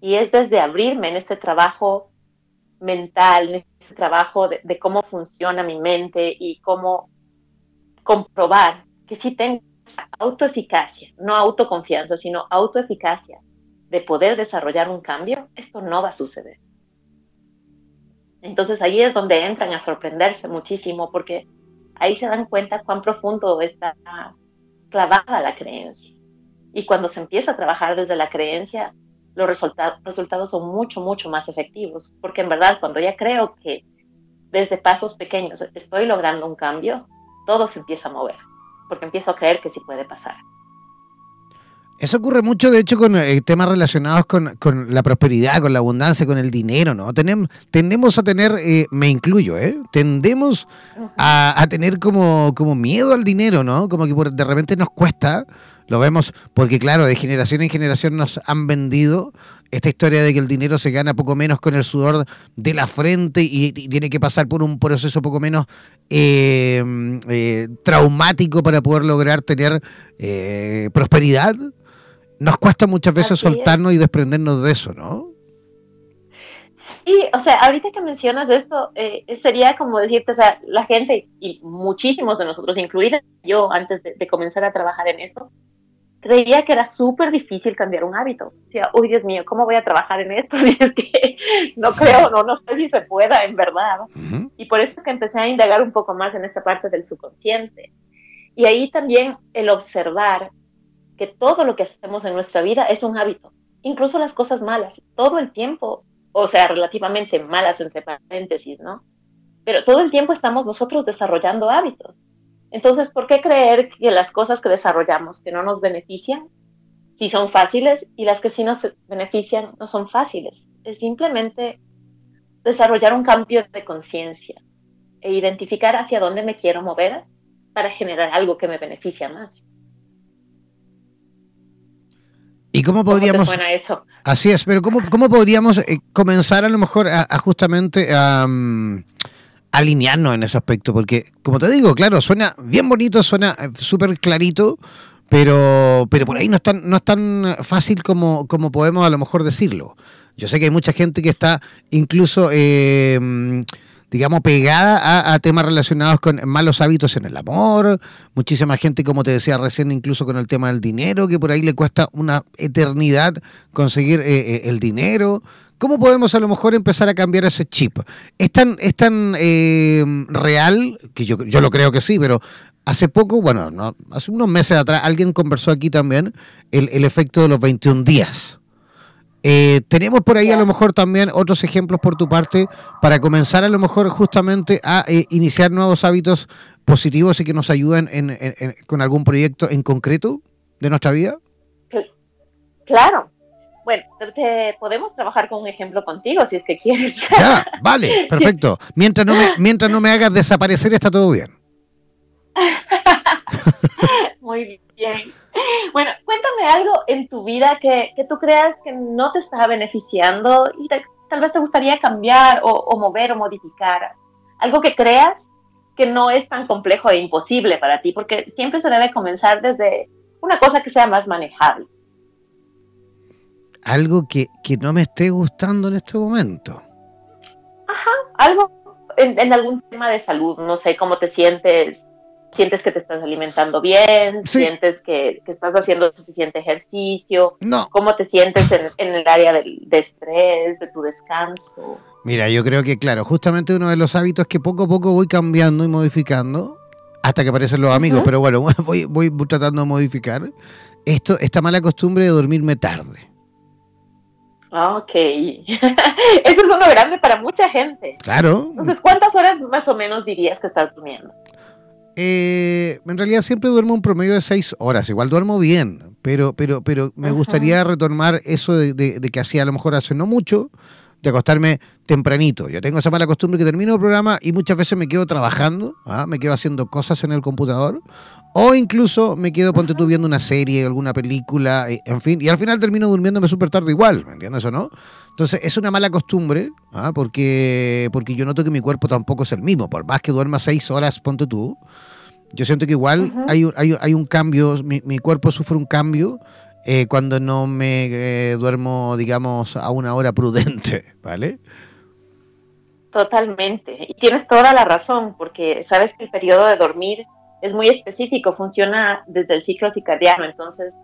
Y es desde abrirme en este trabajo mental, en este trabajo de, cómo funciona mi mente y cómo comprobar que sí tengo autoeficacia, no autoconfianza, sino autoeficacia de poder desarrollar un cambio, esto no va a suceder. Entonces ahí es donde entran a sorprenderse muchísimo porque ahí se dan cuenta cuán profundo está clavada la creencia. Y cuando se empieza a trabajar desde la creencia, los resultados son mucho, mucho más efectivos. Porque en verdad, cuando ya creo que desde pasos pequeños estoy logrando un cambio, todo se empieza a mover. Porque empiezo a creer que sí puede pasar. Eso ocurre mucho, de hecho, con eh, temas relacionados con, la prosperidad, con la abundancia, con el dinero, ¿no? Tenemos, tendemos a tener, eh, me incluyo, ¿eh? Tendemos a, tener como, miedo al dinero, ¿no? Como que de repente nos cuesta, lo vemos, porque claro, de generación en generación nos han vendido esta historia de que el dinero se gana poco menos con el sudor de la frente y, tiene que pasar por un proceso poco menos eh, traumático para poder lograr tener prosperidad nos cuesta muchas veces soltarnos y desprendernos de eso, ¿no? Sí, o sea, ahorita que mencionas esto, eh, sería como decirte, o sea, la gente y muchísimos de nosotros, incluida yo antes de, comenzar a trabajar en esto, creía que era súper difícil cambiar un hábito. O sea, uy, Dios mío, ¿cómo voy a trabajar en esto? <laughs> es que no creo, no, no sé si se pueda, en verdad. Y por eso es que empecé a indagar un poco más en esta parte del subconsciente. Y ahí también el observar que todo lo que hacemos en nuestra vida es un hábito, incluso las cosas malas, todo el tiempo, o sea, relativamente malas entre paréntesis, ¿no? Pero todo el tiempo estamos nosotros desarrollando hábitos. Entonces, ¿por qué creer que las cosas que desarrollamos que no nos benefician, sí son fáciles y las que sí nos benefician no son fáciles? Es simplemente desarrollar un cambio de conciencia e identificar hacia dónde me quiero mover para generar algo que me beneficia más. ¿Y cómo podríamos... eso? Así es, pero ¿cómo, cómo podríamos eh, comenzar a lo mejor a, justamente a... Alinearnos en ese aspecto, porque como te digo, claro, suena bien bonito, suena eh, súper clarito, pero, pero por ahí no es tan, no es tan fácil como, como podemos a lo mejor decirlo. Yo sé que hay mucha gente que está incluso eh, digamos, pegada a, temas relacionados con malos hábitos en el amor, muchísima gente, como te decía recién, incluso con el tema del dinero, que por ahí le cuesta una eternidad conseguir eh, eh, el dinero. ¿Cómo podemos a lo mejor empezar a cambiar ese chip? ¿Es tan, es tan eh, real, que yo, yo lo creo que sí, pero hace poco, bueno, no, hace unos meses atrás, alguien conversó aquí también el, el efecto de los 21 días. Eh, tenemos por ahí a lo mejor también otros ejemplos por tu parte para comenzar a lo mejor justamente a eh, iniciar nuevos hábitos positivos y que nos ayuden con algún proyecto en concreto de nuestra vida. Claro. Bueno, podemos trabajar con un ejemplo contigo si es que quieres. <laughs> Ya, vale, perfecto. Mientras no me, mientras no me hagas desaparecer está todo bien. <laughs> Muy bien. <laughs> Bueno, cuéntame algo en tu vida que, tú creas que no te está beneficiando y tal vez te gustaría cambiar o, mover o modificar. Algo que creas que no es tan complejo e imposible para ti, porque siempre se debe comenzar desde una cosa que sea más manejable. Algo que, que no me esté gustando en este momento. Ajá, algo en, algún tema de salud, no sé cómo te sientes, sientes que te estás alimentando bien, sientes que, estás haciendo suficiente ejercicio, no. cómo te sientes en, el área del, de estrés, de tu descanso. Mira, yo creo que, claro, justamente uno de los hábitos que poco a poco voy cambiando y modificando, hasta que aparecen los amigos, pero bueno, <laughs> voy, voy tratando de modificar, esto, esta mala costumbre de dormirme tarde. Ah, ok. <laughs> Eso es uno grande para mucha gente. Claro. Entonces, ¿cuántas horas más o menos dirías que estás durmiendo? Eh, en realidad siempre duermo un promedio de seis horas. Igual duermo bien, pero, pero, pero me gustaría retomar eso de, que hacía a lo mejor hace no mucho, de acostarme tempranito. Yo tengo esa mala costumbre que termino el programa y muchas veces me quedo trabajando, ¿ah? me quedo haciendo cosas en el computador o incluso me quedo, ponte tú, viendo una serie, alguna película, en fin, y al final termino durmiéndome súper tarde igual, ¿me entiendes o no? Entonces es una mala costumbre, ¿ah? porque, porque yo noto que mi cuerpo tampoco es el mismo, por más que duerma seis horas, ponte tú, yo siento que igual hay, un, hay, un cambio, mi, cuerpo sufre un cambio eh, cuando no me eh, duermo, digamos, a una hora prudente, <laughs> ¿vale? Totalmente. Y tienes toda la razón, porque sabes que el periodo de dormir es muy específico, funciona desde el ciclo circadiano, entonces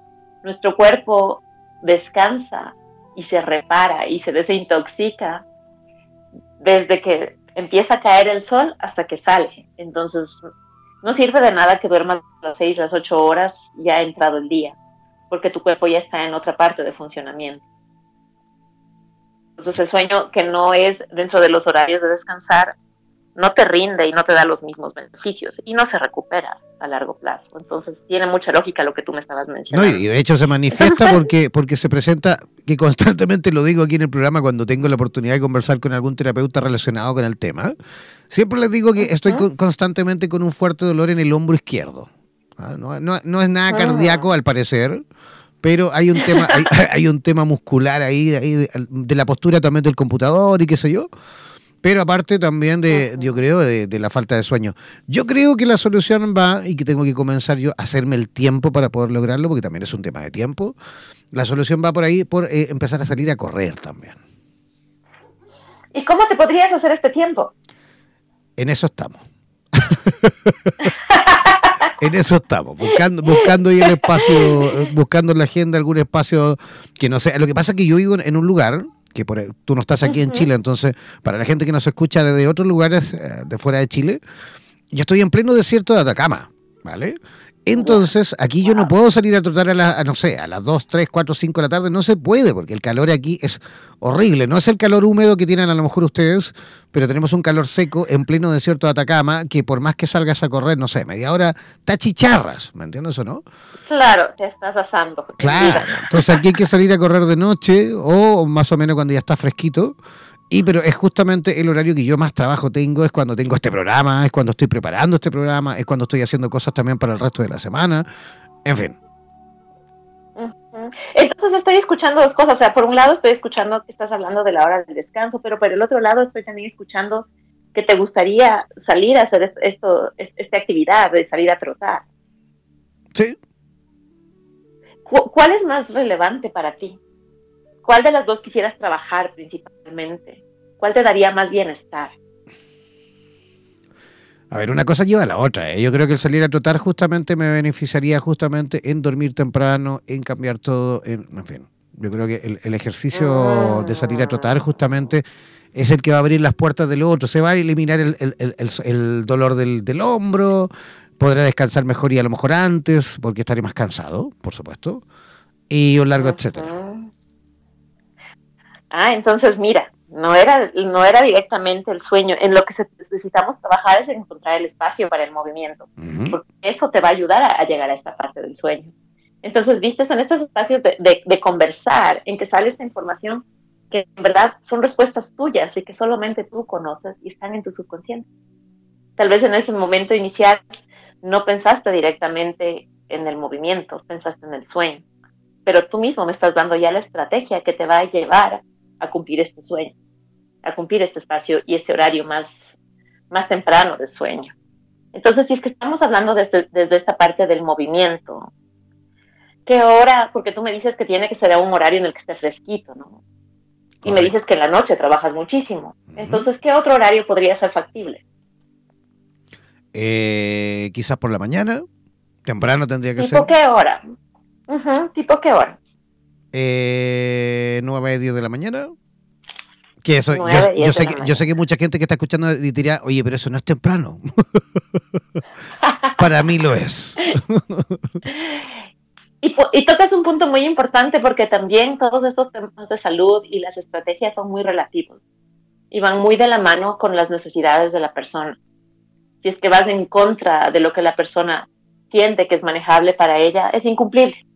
nuestro cuerpo descansa y se repara y se desintoxica desde que empieza a caer el sol hasta que sale. Entonces, no sirve de nada que duermas las seis, las ocho horas ya ha entrado el día, porque tu cuerpo ya está en otra parte de funcionamiento. Entonces, el sueño que no es dentro de los horarios de descansar no te rinde y no te da los mismos beneficios y no se recupera a largo plazo. Entonces tiene mucha lógica lo que tú me estabas mencionando. No, y de hecho se manifiesta porque, porque se presenta, que constantemente lo digo aquí en el programa cuando tengo la oportunidad de conversar con algún terapeuta relacionado con el tema, siempre les digo que estoy constantemente con un fuerte dolor en el hombro izquierdo. Ah, no, es nada ah. cardíaco al parecer, pero hay un tema, hay, <laughs> un tema muscular ahí, ahí de la postura también del computador y qué sé yo pero aparte también de, yo creo, de, la falta de sueño. Yo creo que la solución va, y que tengo que comenzar yo a hacerme el tiempo para poder lograrlo, porque también es un tema de tiempo, la solución va por ahí, por eh, empezar a salir a correr también. ¿Y cómo te podrías hacer este tiempo? En eso estamos. <laughs> en eso estamos, buscando, buscando ahí el espacio, buscando en la agenda algún espacio que no sea. Lo que pasa es que yo vivo en un lugar que por, tú no estás aquí en Chile, entonces para la gente que nos escucha desde otros lugares eh, de fuera de Chile, yo estoy en pleno desierto de Atacama, ¿vale? Entonces, aquí yo no puedo salir a trotar a, las, no sé, a las 2, 3, 4, 5 de la tarde. No se puede, porque el calor aquí es horrible. No es el calor húmedo que tienen a lo mejor ustedes, pero tenemos un calor seco en pleno desierto de Atacama, que por más que salgas a correr, no sé, media hora, chicharras, ¿me entiendes o no? Claro, te estás asando. Claro, entonces aquí hay que salir a correr de noche o más o menos cuando ya está fresquito y pero es justamente el horario que yo más trabajo tengo, es cuando tengo este programa, es cuando estoy preparando este programa, es cuando estoy haciendo cosas también para el resto de la semana, en fin. Entonces estoy escuchando dos cosas, o sea, por un lado estoy escuchando que estás hablando de la hora del descanso, pero por el otro lado estoy también escuchando que te gustaría salir a hacer esto, esta actividad de salir a trotar. Sí. ¿Cuál es más relevante para ti? ¿Cuál de las dos quisieras trabajar principalmente? ¿Cuál te daría más bienestar? A ver, una cosa lleva a la otra. ¿eh? Yo creo que el salir a trotar justamente me beneficiaría justamente en dormir temprano, en cambiar todo, en, fin. Yo creo que el, ejercicio de salir a trotar justamente es el que va a abrir las puertas del otro. Se va a eliminar el, dolor del, del, hombro, podrá descansar mejor y a lo mejor antes, porque estaré más cansado, por supuesto, y un largo etcétera. Ah, entonces mira, no era, no era directamente el sueño. En lo que necesitamos trabajar es encontrar el espacio para el movimiento, porque eso te va a ayudar a, llegar a esta parte del sueño. Entonces, viste, son estos espacios de, conversar, en que sale esta información que en verdad son respuestas tuyas y que solamente tú conoces y están en tu subconsciente. Tal vez en ese momento inicial no pensaste directamente en el movimiento, pensaste en el sueño, pero tú mismo me estás dando ya la estrategia que te va a llevar a cumplir este sueño. a cumplir este espacio y este horario más, más temprano de sueño. Entonces, si es que estamos hablando desde, desde esta parte del movimiento, ¿qué hora? Porque tú me dices que tiene que ser a un horario en el que esté fresquito, ¿no? Y me dices que en la noche trabajas muchísimo. Entonces, ¿qué otro horario podría ser factible? Eh, quizás por la mañana, temprano tendría que ser. ¿Tipo qué hora? ¿Tipo qué hora? Eh, 9 10 de la mañana. Que eso, yo, sé que, yo sé que mucha gente que está escuchando diría, oye, pero eso no es temprano. <laughs> Para mí lo es. y, y tocas un punto muy importante porque también todos estos temas de salud y las estrategias son muy relativos y van muy de la mano con las necesidades de la persona. Si es que vas en contra de lo que la persona siente que es manejable para ella, es incumplible.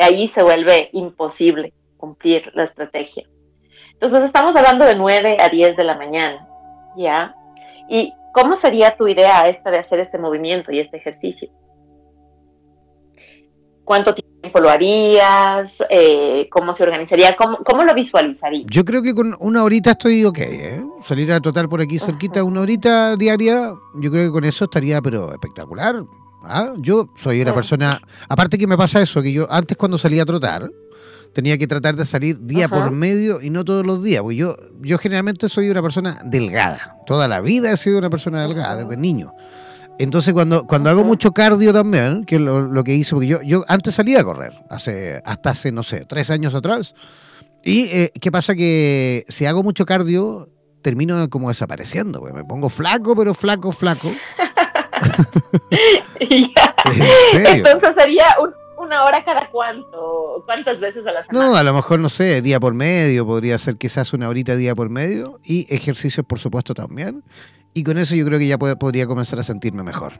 Ahí se vuelve imposible cumplir la estrategia. Entonces estamos hablando de 9 a 10 de la mañana, ¿ya? ¿Y cómo sería tu idea esta de hacer este movimiento y este ejercicio? ¿Cuánto tiempo lo harías? Eh, ¿Cómo se organizaría? ¿Cómo, ¿Cómo, lo visualizarías? Yo creo que con una horita estoy ok, ¿eh? Salir a trotar por aquí cerquita una horita diaria, yo creo que con eso estaría pero espectacular. ¿Ah? Yo soy una persona, aparte que me pasa eso, que yo antes cuando salía a trotar, tenía que tratar de salir día por medio y no todos los días. Porque yo, yo generalmente soy una persona delgada. Toda la vida he sido una persona delgada desde niño. Entonces cuando, cuando hago mucho cardio también, que es lo, que hice, porque yo, yo antes salía a correr, hace, hasta hace, no sé, tres años atrás. Y eh, qué pasa que si hago mucho cardio, termino como desapareciendo, me pongo flaco, pero flaco, flaco. <laughs> <laughs> Entonces sería un, una hora cada cuánto, cuántas veces a la semana. No, a lo mejor no sé, día por medio, podría ser quizás una horita día por medio y ejercicios por supuesto también. Y con eso yo creo que ya podría comenzar a sentirme mejor,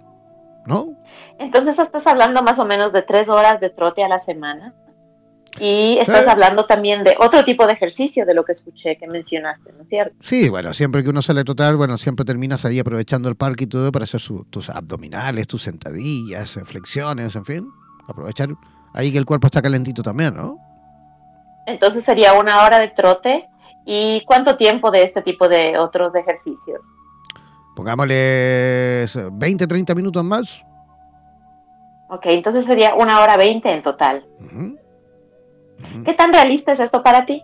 ¿no? Entonces estás hablando más o menos de tres horas de trote a la semana. Y estás hablando también de otro tipo de ejercicio de lo que escuché que mencionaste, ¿no es cierto? Sí, bueno, siempre que uno sale a trotar, bueno, siempre terminas ahí aprovechando el parque y todo para hacer tus abdominales, tus sentadillas, flexiones, en fin aprovechar ahí que el cuerpo está calentito también, ¿no? Entonces sería una hora de trote. ¿Y cuánto tiempo de este tipo de otros ejercicios? Pongámosle 20, 30 minutos más. Ok, entonces sería una hora 20 en total. ¿Qué tan realista es esto para ti?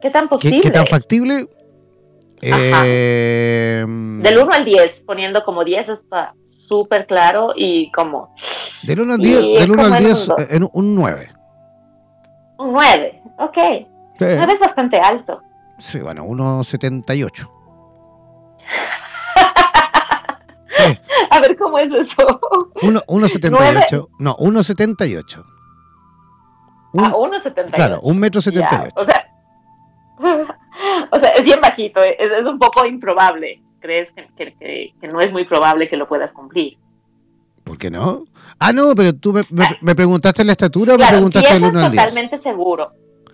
¿Qué tan posible? ¿Qué, tan factible? Eh, Del 1 al 10, poniendo como 10 hasta súper claro y como... Del 1 al 10, del 1 al 10 en un 9. Un 9, ok. Sí. 9 es bastante alto. Sí, bueno, 1,78. <laughs> A ver, ¿cómo es eso? 1,78. No, 1,78. Ah, 1,78. Claro, 1 metro 78. o, sea, <laughs> o sea, es bien bajito, es, es un poco improbable crees que, no es muy probable que lo puedas cumplir. ¿Por qué no? Ah, no, pero tú me, me, preguntaste la estatura o me preguntaste el 1 al 10. totalmente seguro.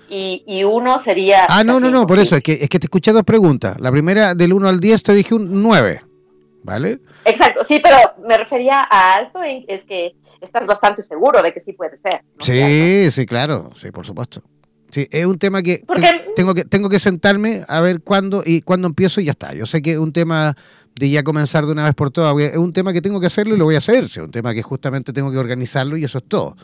Y, y, uno sería... Ah, no, no, no, por eso, es que, es que te escuché dos preguntas. La primera, del 1 al 10, te dije un 9, ¿vale? Exacto, sí, pero me refería a alto, es que estás bastante seguro de que sí puede ser. Sí, sí, claro, sí, por supuesto. Sí, es un tema que tengo que tengo que sentarme a ver cuándo y cuándo empiezo y ya está. Yo sé que es un tema de ya comenzar de una vez por todas. Es un tema que tengo que hacerlo y lo voy a hacer. Es un tema que justamente tengo que organizarlo y eso es todo.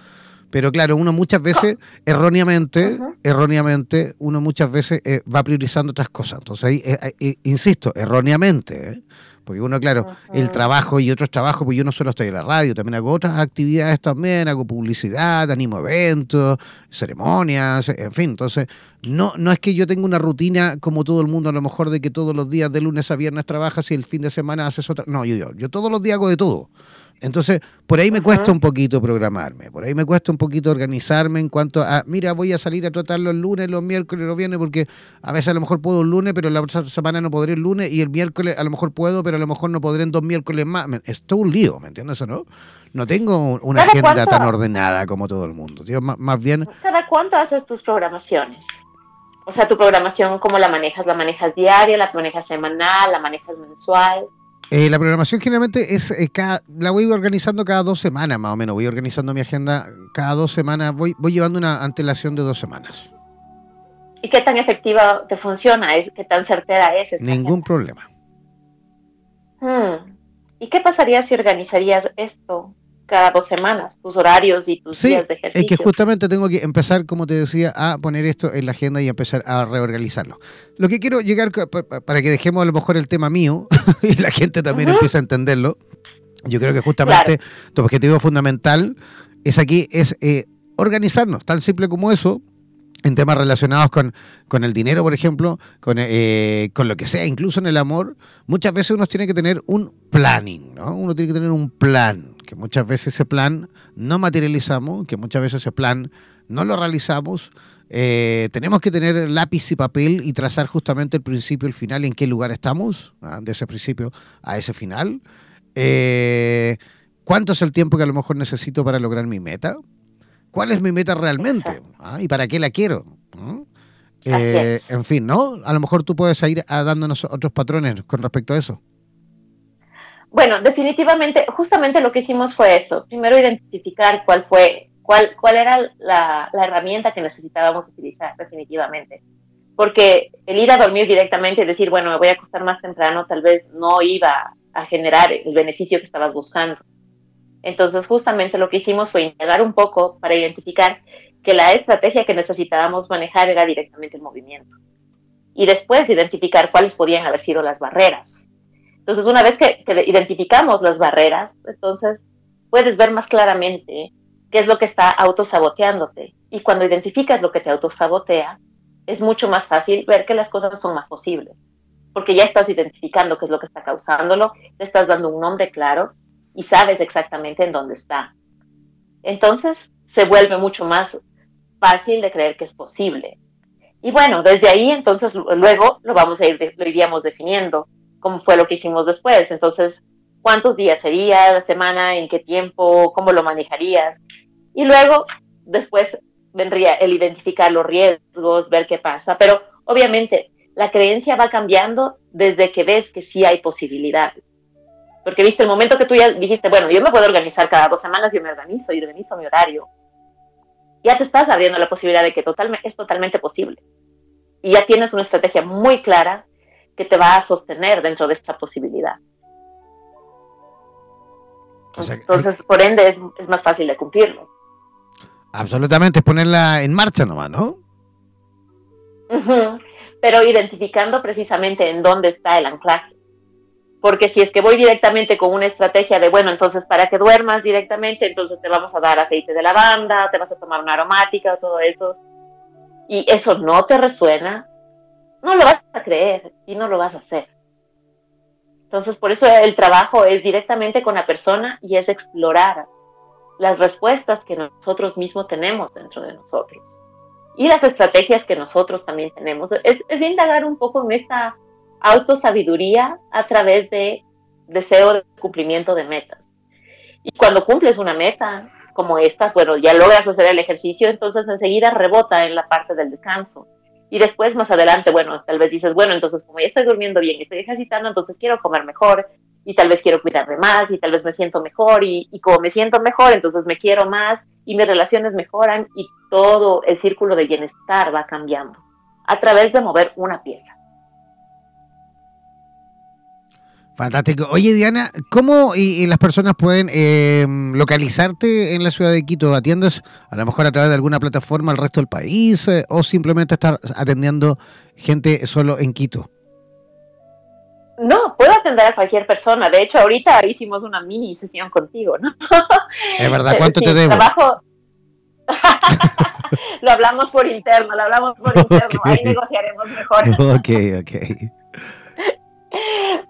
Pero claro, uno muchas veces, erróneamente, erróneamente, uno muchas veces eh, va priorizando otras cosas. Entonces ahí, eh, eh, insisto, erróneamente, porque uno, claro, el trabajo y otros trabajos, pues yo no solo estoy en la radio, también hago otras actividades también, hago publicidad, animo eventos, ceremonias, en fin. Entonces, no, no es que yo tenga una rutina como todo el mundo, a lo mejor de que todos los días de lunes a viernes trabajas y el fin de semana haces otra. No, yo, yo, yo todos los días hago de todo. Entonces, por ahí me cuesta un poquito programarme, por ahí me cuesta un poquito organizarme en cuanto a, mira, voy a salir a tratar los lunes, los miércoles, los viernes, porque a veces a lo mejor puedo un lunes, pero la otra semana no podré el lunes, y el miércoles a lo mejor puedo, pero a lo mejor no podré en dos miércoles más. Es todo un lío, ¿me entiendes o no? No tengo una agenda tan ordenada como todo el mundo. más, bien... ¿Cada cuánto haces tus programaciones? O sea, tu programación, ¿cómo la manejas? ¿La manejas diaria? ¿La manejas semanal? ¿La manejas mensual? Eh, la programación generalmente es eh, la voy organizando cada dos semanas más o menos. Voy organizando mi agenda cada dos semanas. Voy, voy llevando una antelación de dos semanas. ¿Y qué tan efectiva te funciona? ¿Es, ¿Qué tan certera es? Ningún problema. Hmm. ¿Y qué pasaría si organizarías esto cada dos semanas, tus horarios y tus días de ejercicio? Es que justamente tengo que empezar, como te decía, a poner esto en la agenda y empezar a reorganizarlo. Lo que quiero llegar, para que dejemos a lo mejor el tema mío <laughs> y la gente también empiece a entenderlo, yo creo que justamente tu objetivo fundamental es aquí, es eh, organizarnos, tan simple como eso, en temas relacionados con, con el dinero, por ejemplo, con, eh, con, lo que sea, incluso en el amor, muchas veces uno tiene que tener un planning, ¿no? Uno tiene que tener un plan, que muchas veces ese plan no materializamos, que muchas veces ese plan no lo realizamos. Eh, tenemos que tener lápiz y papel y trazar justamente el principio el final, en qué lugar estamos, ¿ah? de ese principio a ese final. Eh, ¿Cuánto es el tiempo que a lo mejor necesito para lograr mi meta? ¿Cuál es mi meta realmente? ¿Ah? ¿Y para qué la quiero? Eh, en fin, ¿no? A lo mejor tú puedes ir dándonos otros patrones con respecto a eso. Bueno, definitivamente, justamente lo que hicimos fue eso. Primero identificar cuál fue, cuál, cuál era la, herramienta que necesitábamos utilizar, definitivamente. Porque el ir a dormir directamente y decir, bueno, me voy a acostar más temprano, tal vez no iba a generar el beneficio que estabas buscando. Entonces, justamente lo que hicimos fue indagar un poco para identificar que la estrategia que necesitábamos manejar era directamente el movimiento. Y después identificar cuáles podían haber sido las barreras. Entonces, una vez que, identificamos las barreras, entonces puedes ver más claramente qué es lo que está autosaboteándote. Y cuando identificas lo que te autosabotea, es mucho más fácil ver que las cosas son más posibles porque ya estás identificando qué es lo que está causándolo, te estás dando un nombre claro y sabes exactamente en dónde está. Entonces se vuelve mucho más fácil de creer que es posible. Y bueno, desde ahí entonces luego lo vamos a ir, lo iríamos definiendo, cómo fue lo que hicimos después. Entonces, ¿cuántos días sería la semana? ¿En qué tiempo? ¿Cómo lo manejarías? Y luego, después vendría el identificar los riesgos, ver qué pasa. Pero obviamente la creencia va cambiando desde que ves que sí hay posibilidades. Porque viste, el momento que tú ya dijiste, bueno, yo me puedo organizar cada dos semanas, yo me organizo y organizo mi horario, ya te estás abriendo la posibilidad de que totalmente, es totalmente posible. Y ya tienes una estrategia muy clara que te va a sostener dentro de esta posibilidad. Entonces, por ende, es, más fácil de cumplirlo. Absolutamente, es ponerla en marcha nomás, ¿no? pero identificando precisamente en dónde está el anclaje. Porque si es que voy directamente con una estrategia de, bueno, entonces para que duermas directamente, entonces te vamos a dar aceite de lavanda, te vas a tomar una aromática, todo eso, y eso no te resuena, no lo vas a creer y no lo vas a hacer. Entonces, por eso el trabajo es directamente con la persona y es explorar las respuestas que nosotros mismos tenemos dentro de nosotros y las estrategias que nosotros también tenemos. Es, indagar un poco en esta autosabiduría a través de deseo de cumplimiento de metas. Y cuando cumples una meta como esta, bueno, ya logras hacer el ejercicio, entonces enseguida rebota en la parte del descanso. Y después, más adelante, bueno, tal vez dices, bueno, entonces como ya estoy durmiendo bien, estoy ejercitando, entonces quiero comer mejor y tal vez quiero cuidarme más y tal vez me siento mejor y, y como me siento mejor, entonces me quiero más y mis relaciones mejoran y todo el círculo de bienestar va cambiando a través de mover una pieza. Fantástico. Oye, Diana, ¿cómo y, las personas pueden eh, localizarte en la ciudad de Quito? ¿Atiendes a lo mejor a través de alguna plataforma al resto del país eh, o simplemente estar atendiendo gente solo en Quito? No, puedo atender a cualquier persona. De hecho, ahorita hicimos una mini sesión contigo, ¿no? Es verdad, <laughs> ¿cuánto te debo? Trabajo... <laughs> lo hablamos por interno, lo hablamos por <laughs> interno, ahí negociaremos mejor. ok, ok.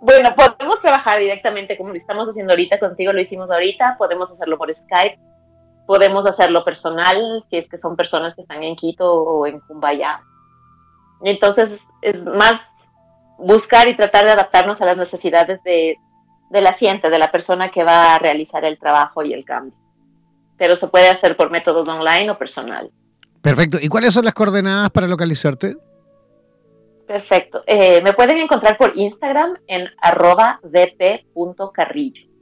Bueno, podemos trabajar directamente como lo estamos haciendo ahorita contigo, lo hicimos ahorita, podemos hacerlo por Skype, podemos hacerlo personal, si es que son personas que están en Quito o en Cumbaya. Entonces, es más buscar y tratar de adaptarnos a las necesidades de, la gente, de la persona que va a realizar el trabajo y el cambio. Pero se puede hacer por métodos online o personal. Perfecto. ¿Y cuáles son las coordenadas para localizarte? Perfecto. Eh, me pueden encontrar por Instagram en arroba dp.carrillo.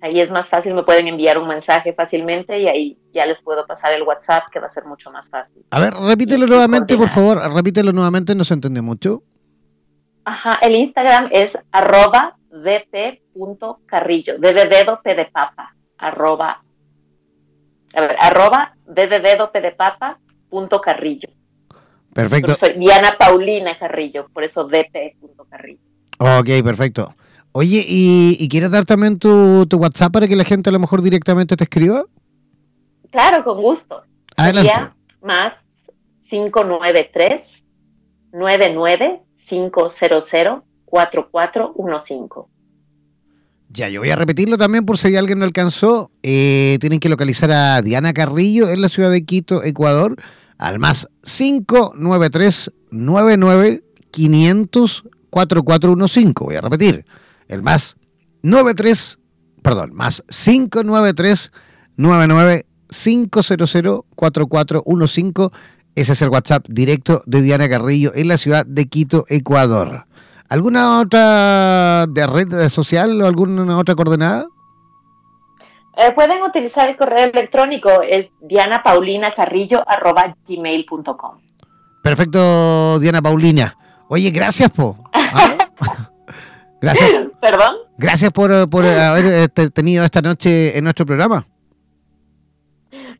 Ahí es más fácil, me pueden enviar un mensaje fácilmente y ahí ya les puedo pasar el WhatsApp, que va a ser mucho más fácil. A ver, repítelo nuevamente, por favor, repítelo nuevamente, no se entiende mucho. Ajá, el Instagram es arroba dp.carrillo, de dedo, p de papa, arroba, a ver, arroba de dedo, p de papa, punto carrillo. Perfecto. soy Diana Paulina Carrillo, por eso dp.carrillo. Ok, perfecto. Oye, ¿y, quieres dar también tu, WhatsApp para que la gente a lo mejor directamente te escriba? Claro, con gusto. Adelante. más 593 99 500 4415. Ya, yo voy a repetirlo también por si alguien no alcanzó. Eh, tienen que localizar a Diana Carrillo en la ciudad de Quito, Ecuador, al más 593 99 500 4415. Voy a repetir el más 93, perdón, más 593 99 500 4415. Ese es el WhatsApp directo de Diana Carrillo en la ciudad de Quito, Ecuador. ¿Alguna otra de red social o alguna otra coordenada? Eh, pueden utilizar el correo electrónico, es dianapaulinacarrillo.gmail.com. Perfecto, Diana Paulina. Oye, gracias, po. ¿Ah? <laughs> Gracias. ¿Perdón? Gracias por, haber este, tenido esta noche en nuestro programa.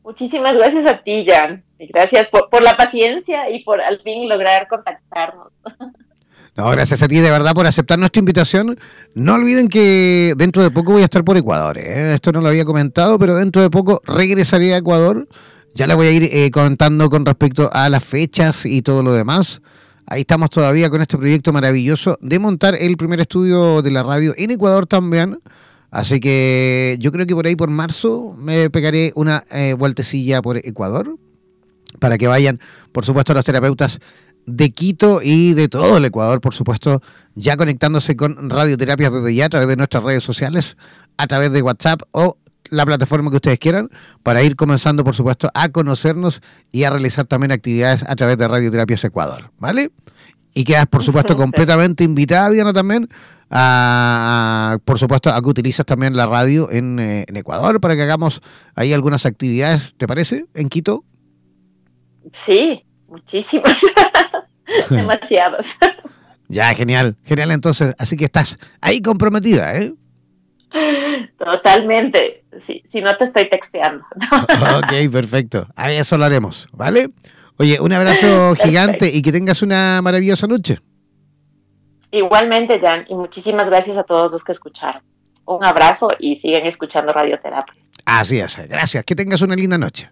Muchísimas gracias a ti, Jan. Gracias por, por, la paciencia y por al fin lograr contactarnos. <laughs> No, gracias a ti de verdad por aceptar nuestra invitación. No olviden que dentro de poco voy a estar por Ecuador. ¿eh? Esto no lo había comentado, pero dentro de poco regresaré a Ecuador. Ya le voy a ir eh, comentando con respecto a las fechas y todo lo demás. Ahí estamos todavía con este proyecto maravilloso de montar el primer estudio de la radio en Ecuador también. Así que yo creo que por ahí por marzo me pegaré una eh, vueltecilla por Ecuador para que vayan, por supuesto, los terapeutas de Quito y de todo el Ecuador, por supuesto, ya conectándose con radioterapias desde ya a través de nuestras redes sociales, a través de WhatsApp o la plataforma que ustedes quieran, para ir comenzando, por supuesto, a conocernos y a realizar también actividades a través de Radioterapias Ecuador, ¿vale? Y quedas, por supuesto, completamente invitada, Diana, también, a, por supuesto, a que utilizas también la radio en, eh, en Ecuador para que hagamos ahí algunas actividades, ¿te parece? En Quito. Sí, muchísimas. <laughs> <laughs> Demasiados. Ya, genial, genial entonces. Así que estás ahí comprometida, ¿eh? Totalmente. si no te estoy texteando. <laughs> ok, perfecto. Ahí eso lo haremos, ¿vale? Oye, un abrazo <laughs> gigante y que tengas una maravillosa noche. Igualmente, Jan, y muchísimas gracias a todos los que escucharon. Un abrazo y siguen escuchando Radioterapia. Así es, gracias. Que tengas una linda noche.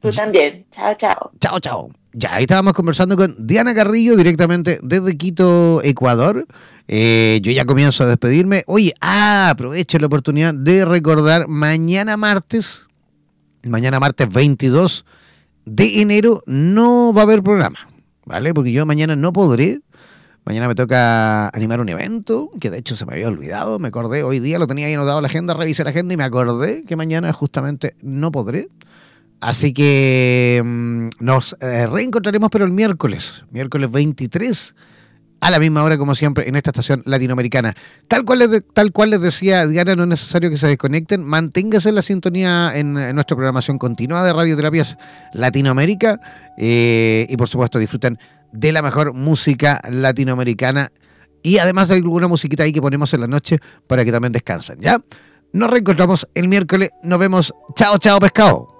Tú también. Chao, chao. Chao, chao. Ya, ahí estábamos conversando con Diana Carrillo directamente desde Quito, Ecuador. Eh, yo ya comienzo a despedirme. Oye, ah, aprovecho la oportunidad de recordar mañana martes, mañana martes 22 de enero, no va a haber programa, ¿vale? Porque yo mañana no podré. Mañana me toca animar un evento, que de hecho se me había olvidado, me acordé, hoy día lo tenía ahí anotado la agenda, revisé la agenda y me acordé que mañana justamente no podré. Así que mm, nos eh, reencontraremos, pero el miércoles, miércoles 23, a la misma hora, como siempre, en esta estación latinoamericana. Tal cual les, tal cual les decía Diana, no es necesario que se desconecten. Manténgase en la sintonía en, nuestra programación continua de Radioterapias Latinoamérica. Eh, y por supuesto, disfruten de la mejor música latinoamericana. Y además de alguna musiquita ahí que ponemos en la noche para que también descansen. ¿Ya? Nos reencontramos el miércoles. Nos vemos. Chao, chao, pescado.